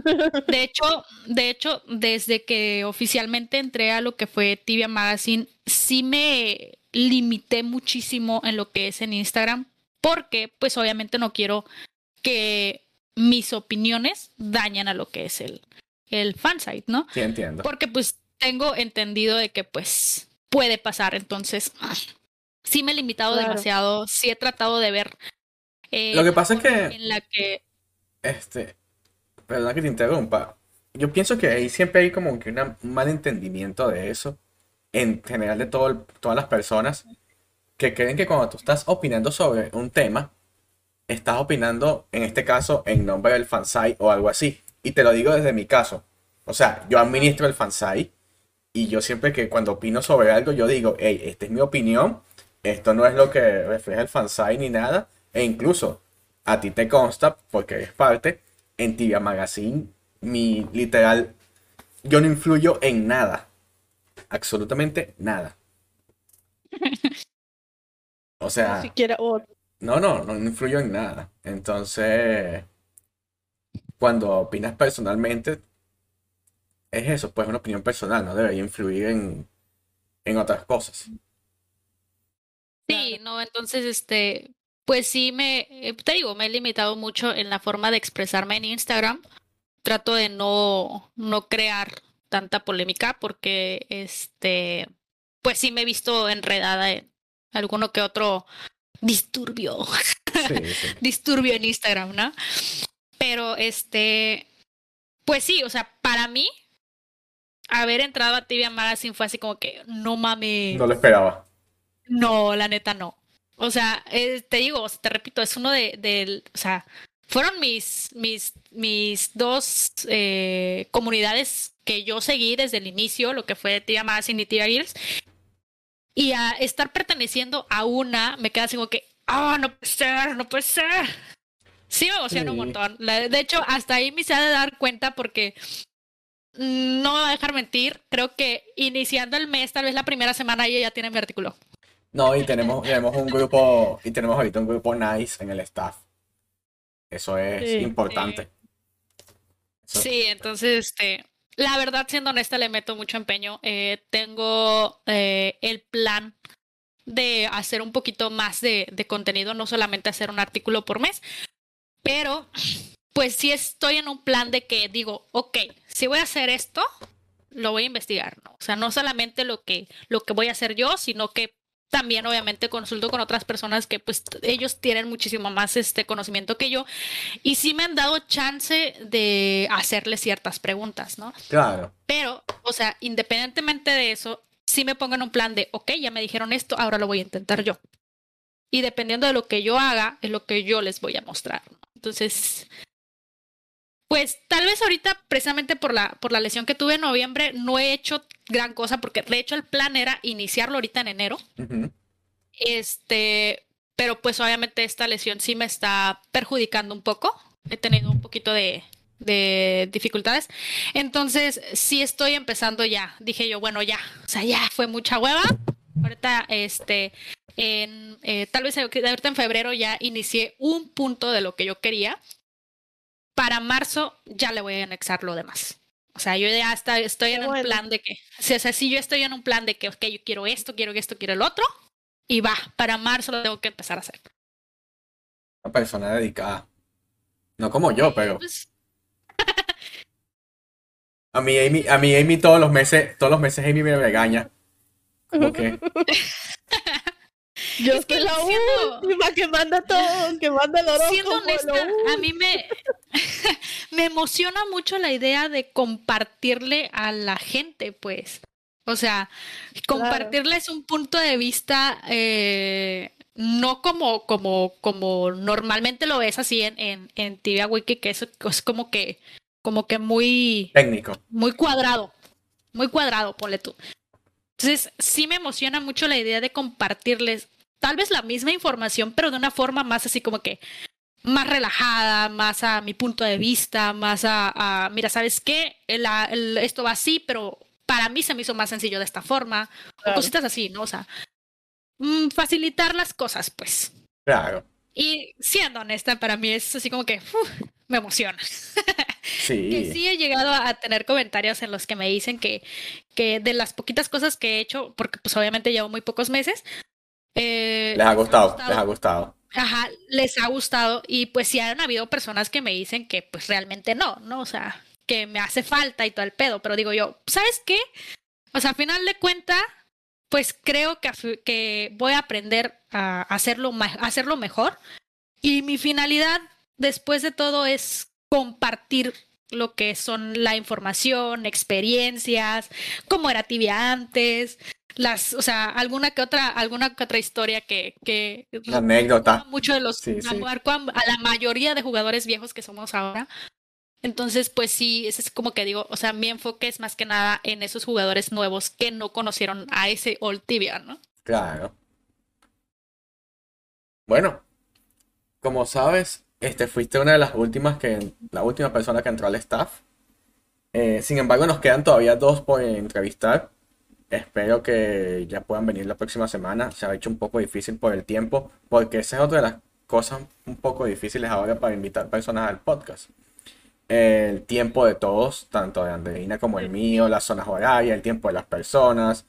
de hecho, de hecho, desde que oficialmente entré a lo que fue Tibia Magazine, sí me limité muchísimo en lo que es en Instagram, porque pues obviamente no quiero que mis opiniones dañen a lo que es el, el fansite, ¿no? Sí, entiendo. Porque pues tengo entendido de que pues puede pasar, entonces sí me he limitado Claro. demasiado, sí he tratado de ver eh, Lo que pasa es que- en la que Este, perdón que te interrumpa. Yo pienso que ahí siempre hay como que una- un mal entendimiento de eso, en general de todo el- todas las personas, que creen que cuando tú estás opinando sobre un tema, estás opinando, en este caso, en nombre del fansite o algo así. Y te lo digo desde mi caso. O sea, yo administro el fansite y yo siempre que cuando opino sobre algo, yo digo, hey, esta es mi opinión, esto no es lo que refleja el fansite ni nada. E incluso a ti te consta, porque eres parte, en Tibia Magazine, mi literal, yo no influyo en nada. Absolutamente nada. O sea, Ni siquiera. no, no, no influyo en nada. Entonces, cuando opinas personalmente, es eso, pues una opinión personal, no debería influir en, en otras cosas. Sí, no, entonces, este, pues sí me, eh, te digo, me he limitado mucho en la forma de expresarme en Instagram, trato de no, no crear tanta polémica porque este pues sí me he visto enredada en alguno que otro disturbio. disturbio en Instagram, ¿no? Pero este pues sí, o sea, para mí haber entrado a Tibia Magazine fue así como que no mames. No lo esperaba. No, la neta no. O sea, eh, te digo, te repito, es uno de, de, o sea, fueron mis, mis, mis dos eh, comunidades que yo seguí desde el inicio, lo que fue Tibia Magazine y Tibia Girls. Y a estar perteneciendo a una, me queda así como que, ah, no puede ser, no puede ser. Sí me emociona un montón. De hecho, hasta ahí me se ha de dar cuenta porque no voy a dejar mentir, creo que iniciando el mes, tal vez la primera semana, ella ya tiene mi artículo. No, y tenemos, tenemos un grupo, y tenemos ahorita un grupo nice en el staff. Eso es importante. Sí, entonces, este, la verdad, siendo honesta, le meto mucho empeño. Eh, tengo eh, el plan de hacer un poquito más de, de contenido, no solamente hacer un artículo por mes, pero pues sí estoy en un plan de que digo, ok, si voy a hacer esto, lo voy a investigar, ¿no? O sea, no solamente lo que, lo que voy a hacer yo, sino que también obviamente consulto con otras personas que pues ellos tienen muchísimo más este conocimiento que yo y sí me han dado chance de hacerle ciertas preguntas, ¿no? Claro. Pero, o sea, independientemente de eso, sí me pongo en un plan de, ok, ya me dijeron esto, ahora lo voy a intentar yo. Y dependiendo de lo que yo haga, es lo que yo les voy a mostrar. ¿no? Entonces, pues tal vez ahorita, precisamente por la, por la lesión que tuve en noviembre, no he hecho gran cosa, porque de hecho el plan era iniciarlo ahorita en enero. Este, pero pues obviamente esta lesión sí me está perjudicando un poco. He tenido un poquito de, de dificultades. Entonces, sí estoy empezando ya. Dije yo, bueno, ya, o sea, ya fue mucha hueva. Ahorita, este, en, eh, tal vez ahorita en febrero ya inicié un punto de lo que yo quería para marzo ya le voy a anexar lo demás. O sea, yo ya está, estoy en un plan de que, o sea, si yo estoy en un plan de que, ok, yo quiero esto, quiero esto, quiero el otro, y va, para marzo lo tengo que empezar a hacer. Una persona dedicada. No como yo, pero. Pues a mí, Amy, a mí, Amy, todos los meses, todos los meses Amy me regaña. Que. Yo es que la última que manda todo, que manda el oro. Siendo honesta, a mí me, me emociona mucho la idea de compartirle a la gente, pues. O sea, compartirles un punto de vista eh, no como, como, como normalmente lo ves así en, en, en Tibia Wiki, que eso es como que, como que muy técnico. Muy cuadrado. Muy cuadrado, ponle tú. Entonces, sí me emociona mucho la idea de compartirles tal vez la misma información, pero de una forma más así como que más relajada, más a mi punto de vista, más a, mira, ¿sabes qué? esto va así, pero para mí se me hizo más sencillo de esta forma, o cositas así, ¿no? O sea, mm, facilitar las cosas, pues. Claro. Y siendo honesta, para mí es así como que me emociona. Sí. que sí he llegado a tener comentarios en los que me dicen que, que de las poquitas cosas que he hecho, porque pues obviamente llevo muy pocos meses, eh, les, ha gustado, les ha gustado, Ajá, les ha gustado. Y pues sí han habido personas que me dicen que pues realmente no, ¿no? O sea, que me hace falta y todo el pedo. Pero digo yo, ¿sabes qué? O sea, al final de cuentas, pues creo que, que voy a aprender a hacerlo, a hacerlo mejor. Y mi finalidad después de todo es compartir lo que son la información, experiencias, cómo era tibia antes, las, o sea, alguna que otra, alguna que otra historia que, que anécdota. Mucho de los a la mayoría de jugadores viejos que somos ahora. Entonces, pues sí, ese es como que digo, o sea, mi enfoque es más que nada en esos jugadores nuevos que no conocieron a ese Old Tibia, ¿no? Claro. Bueno, como sabes, este fuiste una de las últimas que, la última persona que entró al staff. Eh, sin embargo, nos quedan todavía dos por entrevistar. Espero que ya puedan venir la próxima semana. Se ha hecho un poco difícil por el tiempo, porque esa es otra de las cosas un poco difíciles ahora para invitar personas al podcast. El tiempo de todos, tanto de Andreina como el mío, las zonas horarias, el tiempo de las personas.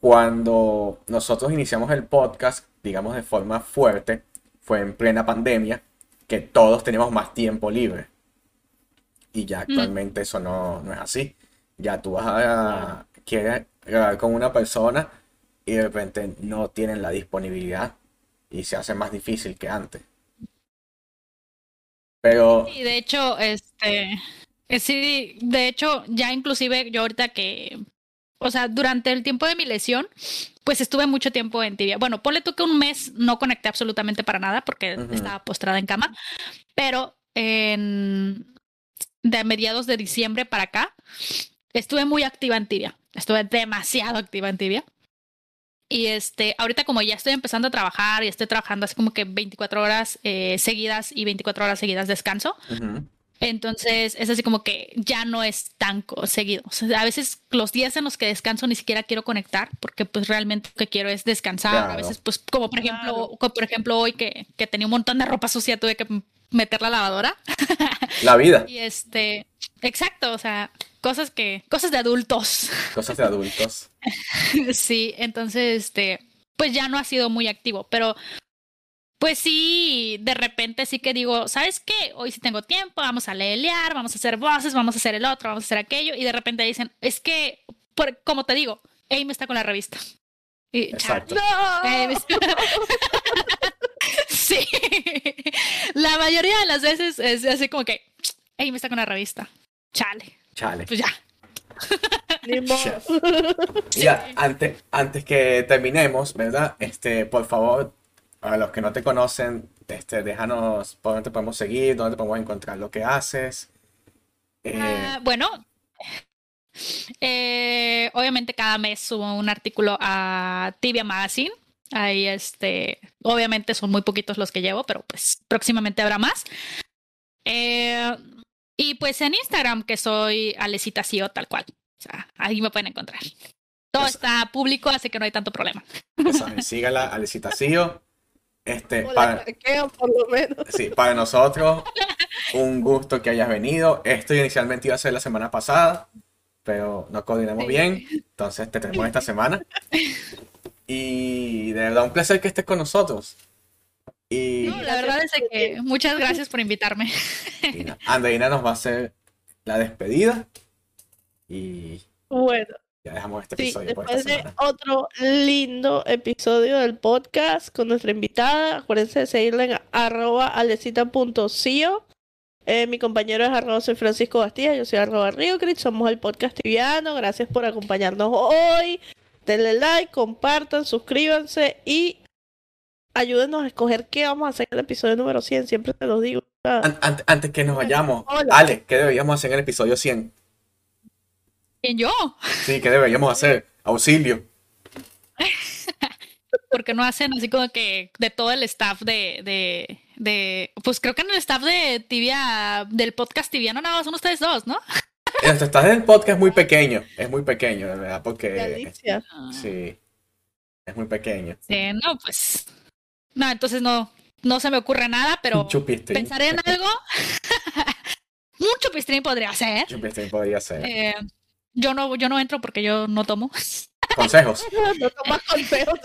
Cuando nosotros iniciamos el podcast, digamos de forma fuerte, fue en plena pandemia, que todos teníamos más tiempo libre. Y ya actualmente eso no, no es así. Ya tú vas a quieres grabar con una persona y de repente no tienen la disponibilidad y se hace más difícil que antes. Pero... Sí, de hecho, este... Eh, sí, de hecho, ya inclusive yo ahorita que... O sea, durante el tiempo de mi lesión, pues estuve mucho tiempo en tibia. Bueno, ponle tú que un mes no conecté absolutamente para nada porque estaba postrada en cama, pero en... de mediados de diciembre para acá, estuve muy activa en tibia. Estuve demasiado activa en tibia. Y este, ahorita como ya estoy empezando a trabajar y estoy trabajando así como que 24 horas eh, seguidas y 24 horas seguidas descanso. Entonces es así como que ya no es tan seguido. a veces los días en los que descanso ni siquiera quiero conectar porque pues realmente lo que quiero es descansar. A veces pues como por ejemplo, como por ejemplo hoy que, que tenía un montón de ropa sucia tuve que meter la lavadora. La vida. y este, exacto, o sea, cosas que, cosas de adultos. Cosas de adultos. sí, entonces, este, pues ya no ha sido muy activo, pero pues sí, de repente sí que digo, ¿sabes qué? Hoy sí tengo tiempo, vamos a leer, vamos a hacer voces, vamos a hacer el otro, vamos a hacer aquello, y de repente dicen, es que, por, como te digo, Amy está con la revista. Y, Exacto. sí. La mayoría de las veces es así como que, Amy está con la revista. Chale. Chale. Pues ya. ya, antes, antes que terminemos, ¿verdad? Este, por favor, a los que no te conocen, este, déjanos por dónde te podemos seguir, dónde podemos encontrar lo que haces. Eh, ah, bueno, eh, obviamente cada mes subo un artículo a Tibia Magazine. Ahí, este, obviamente son muy poquitos los que llevo, pero pues próximamente habrá más. Eh, y pues en Instagram, que soy Alecita Cio, tal cual. O sea, ahí me pueden encontrar. Todo está público, así que no hay tanto problema. sígala, Alecita Cio. Este, para, por lo menos. Sí, para nosotros, un gusto que hayas venido. Esto inicialmente iba a ser la semana pasada, pero no coordinamos bien, entonces te tenemos esta semana. Y de verdad, un placer que estés con nosotros. Y... la verdad es que muchas gracias por invitarme. Andreina nos va a hacer la despedida y bueno. Ya dejamos este episodio. por esta de otro lindo episodio del podcast con nuestra invitada. Acuérdense de seguirla en arroba alecita.cio. Eh, mi compañero es arroba soy Francisco Bastilla, yo soy arroba Riocrit, somos el podcast tibiano. Gracias por acompañarnos hoy. Denle like, compartan, suscríbanse y ayúdenos a escoger qué vamos a hacer en el episodio número 100. Siempre te lo digo. antes que nos vayamos, Ale, ¿qué deberíamos hacer en el episodio 100? ¿Quién yo? Sí, ¿qué deberíamos hacer? Auxilio. Porque no hacen así como que de todo el staff de, de, de, pues creo que en el staff de Tibia, del podcast tibiano nada más son ustedes dos, ¿no? El staff del podcast es muy pequeño, es muy pequeño, de verdad, porque... Sí, es muy pequeño. Sí, no, pues no, entonces no, no se me ocurre nada, pero pensaré en algo. Un chupistrín podría ser. Chupistrín podría ser. Eh, yo no, yo no entro porque yo no tomo. Consejos. no tomas consejos,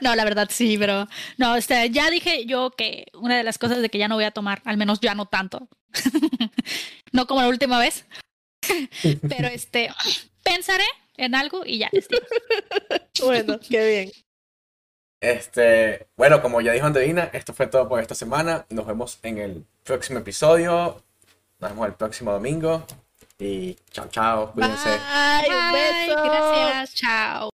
No, la verdad sí, pero no, este, ya dije yo que una de las cosas de que ya no voy a tomar, al menos ya no tanto. no como la última vez. pero este, pensaré en algo y ya bueno, qué bien. Este, bueno, como ya dijo Andreina, esto fue todo por esta semana. Nos vemos en el próximo episodio. Nos vemos el próximo domingo. Y chao, chao. Cuídense. Bye, un beso. Gracias. Chao.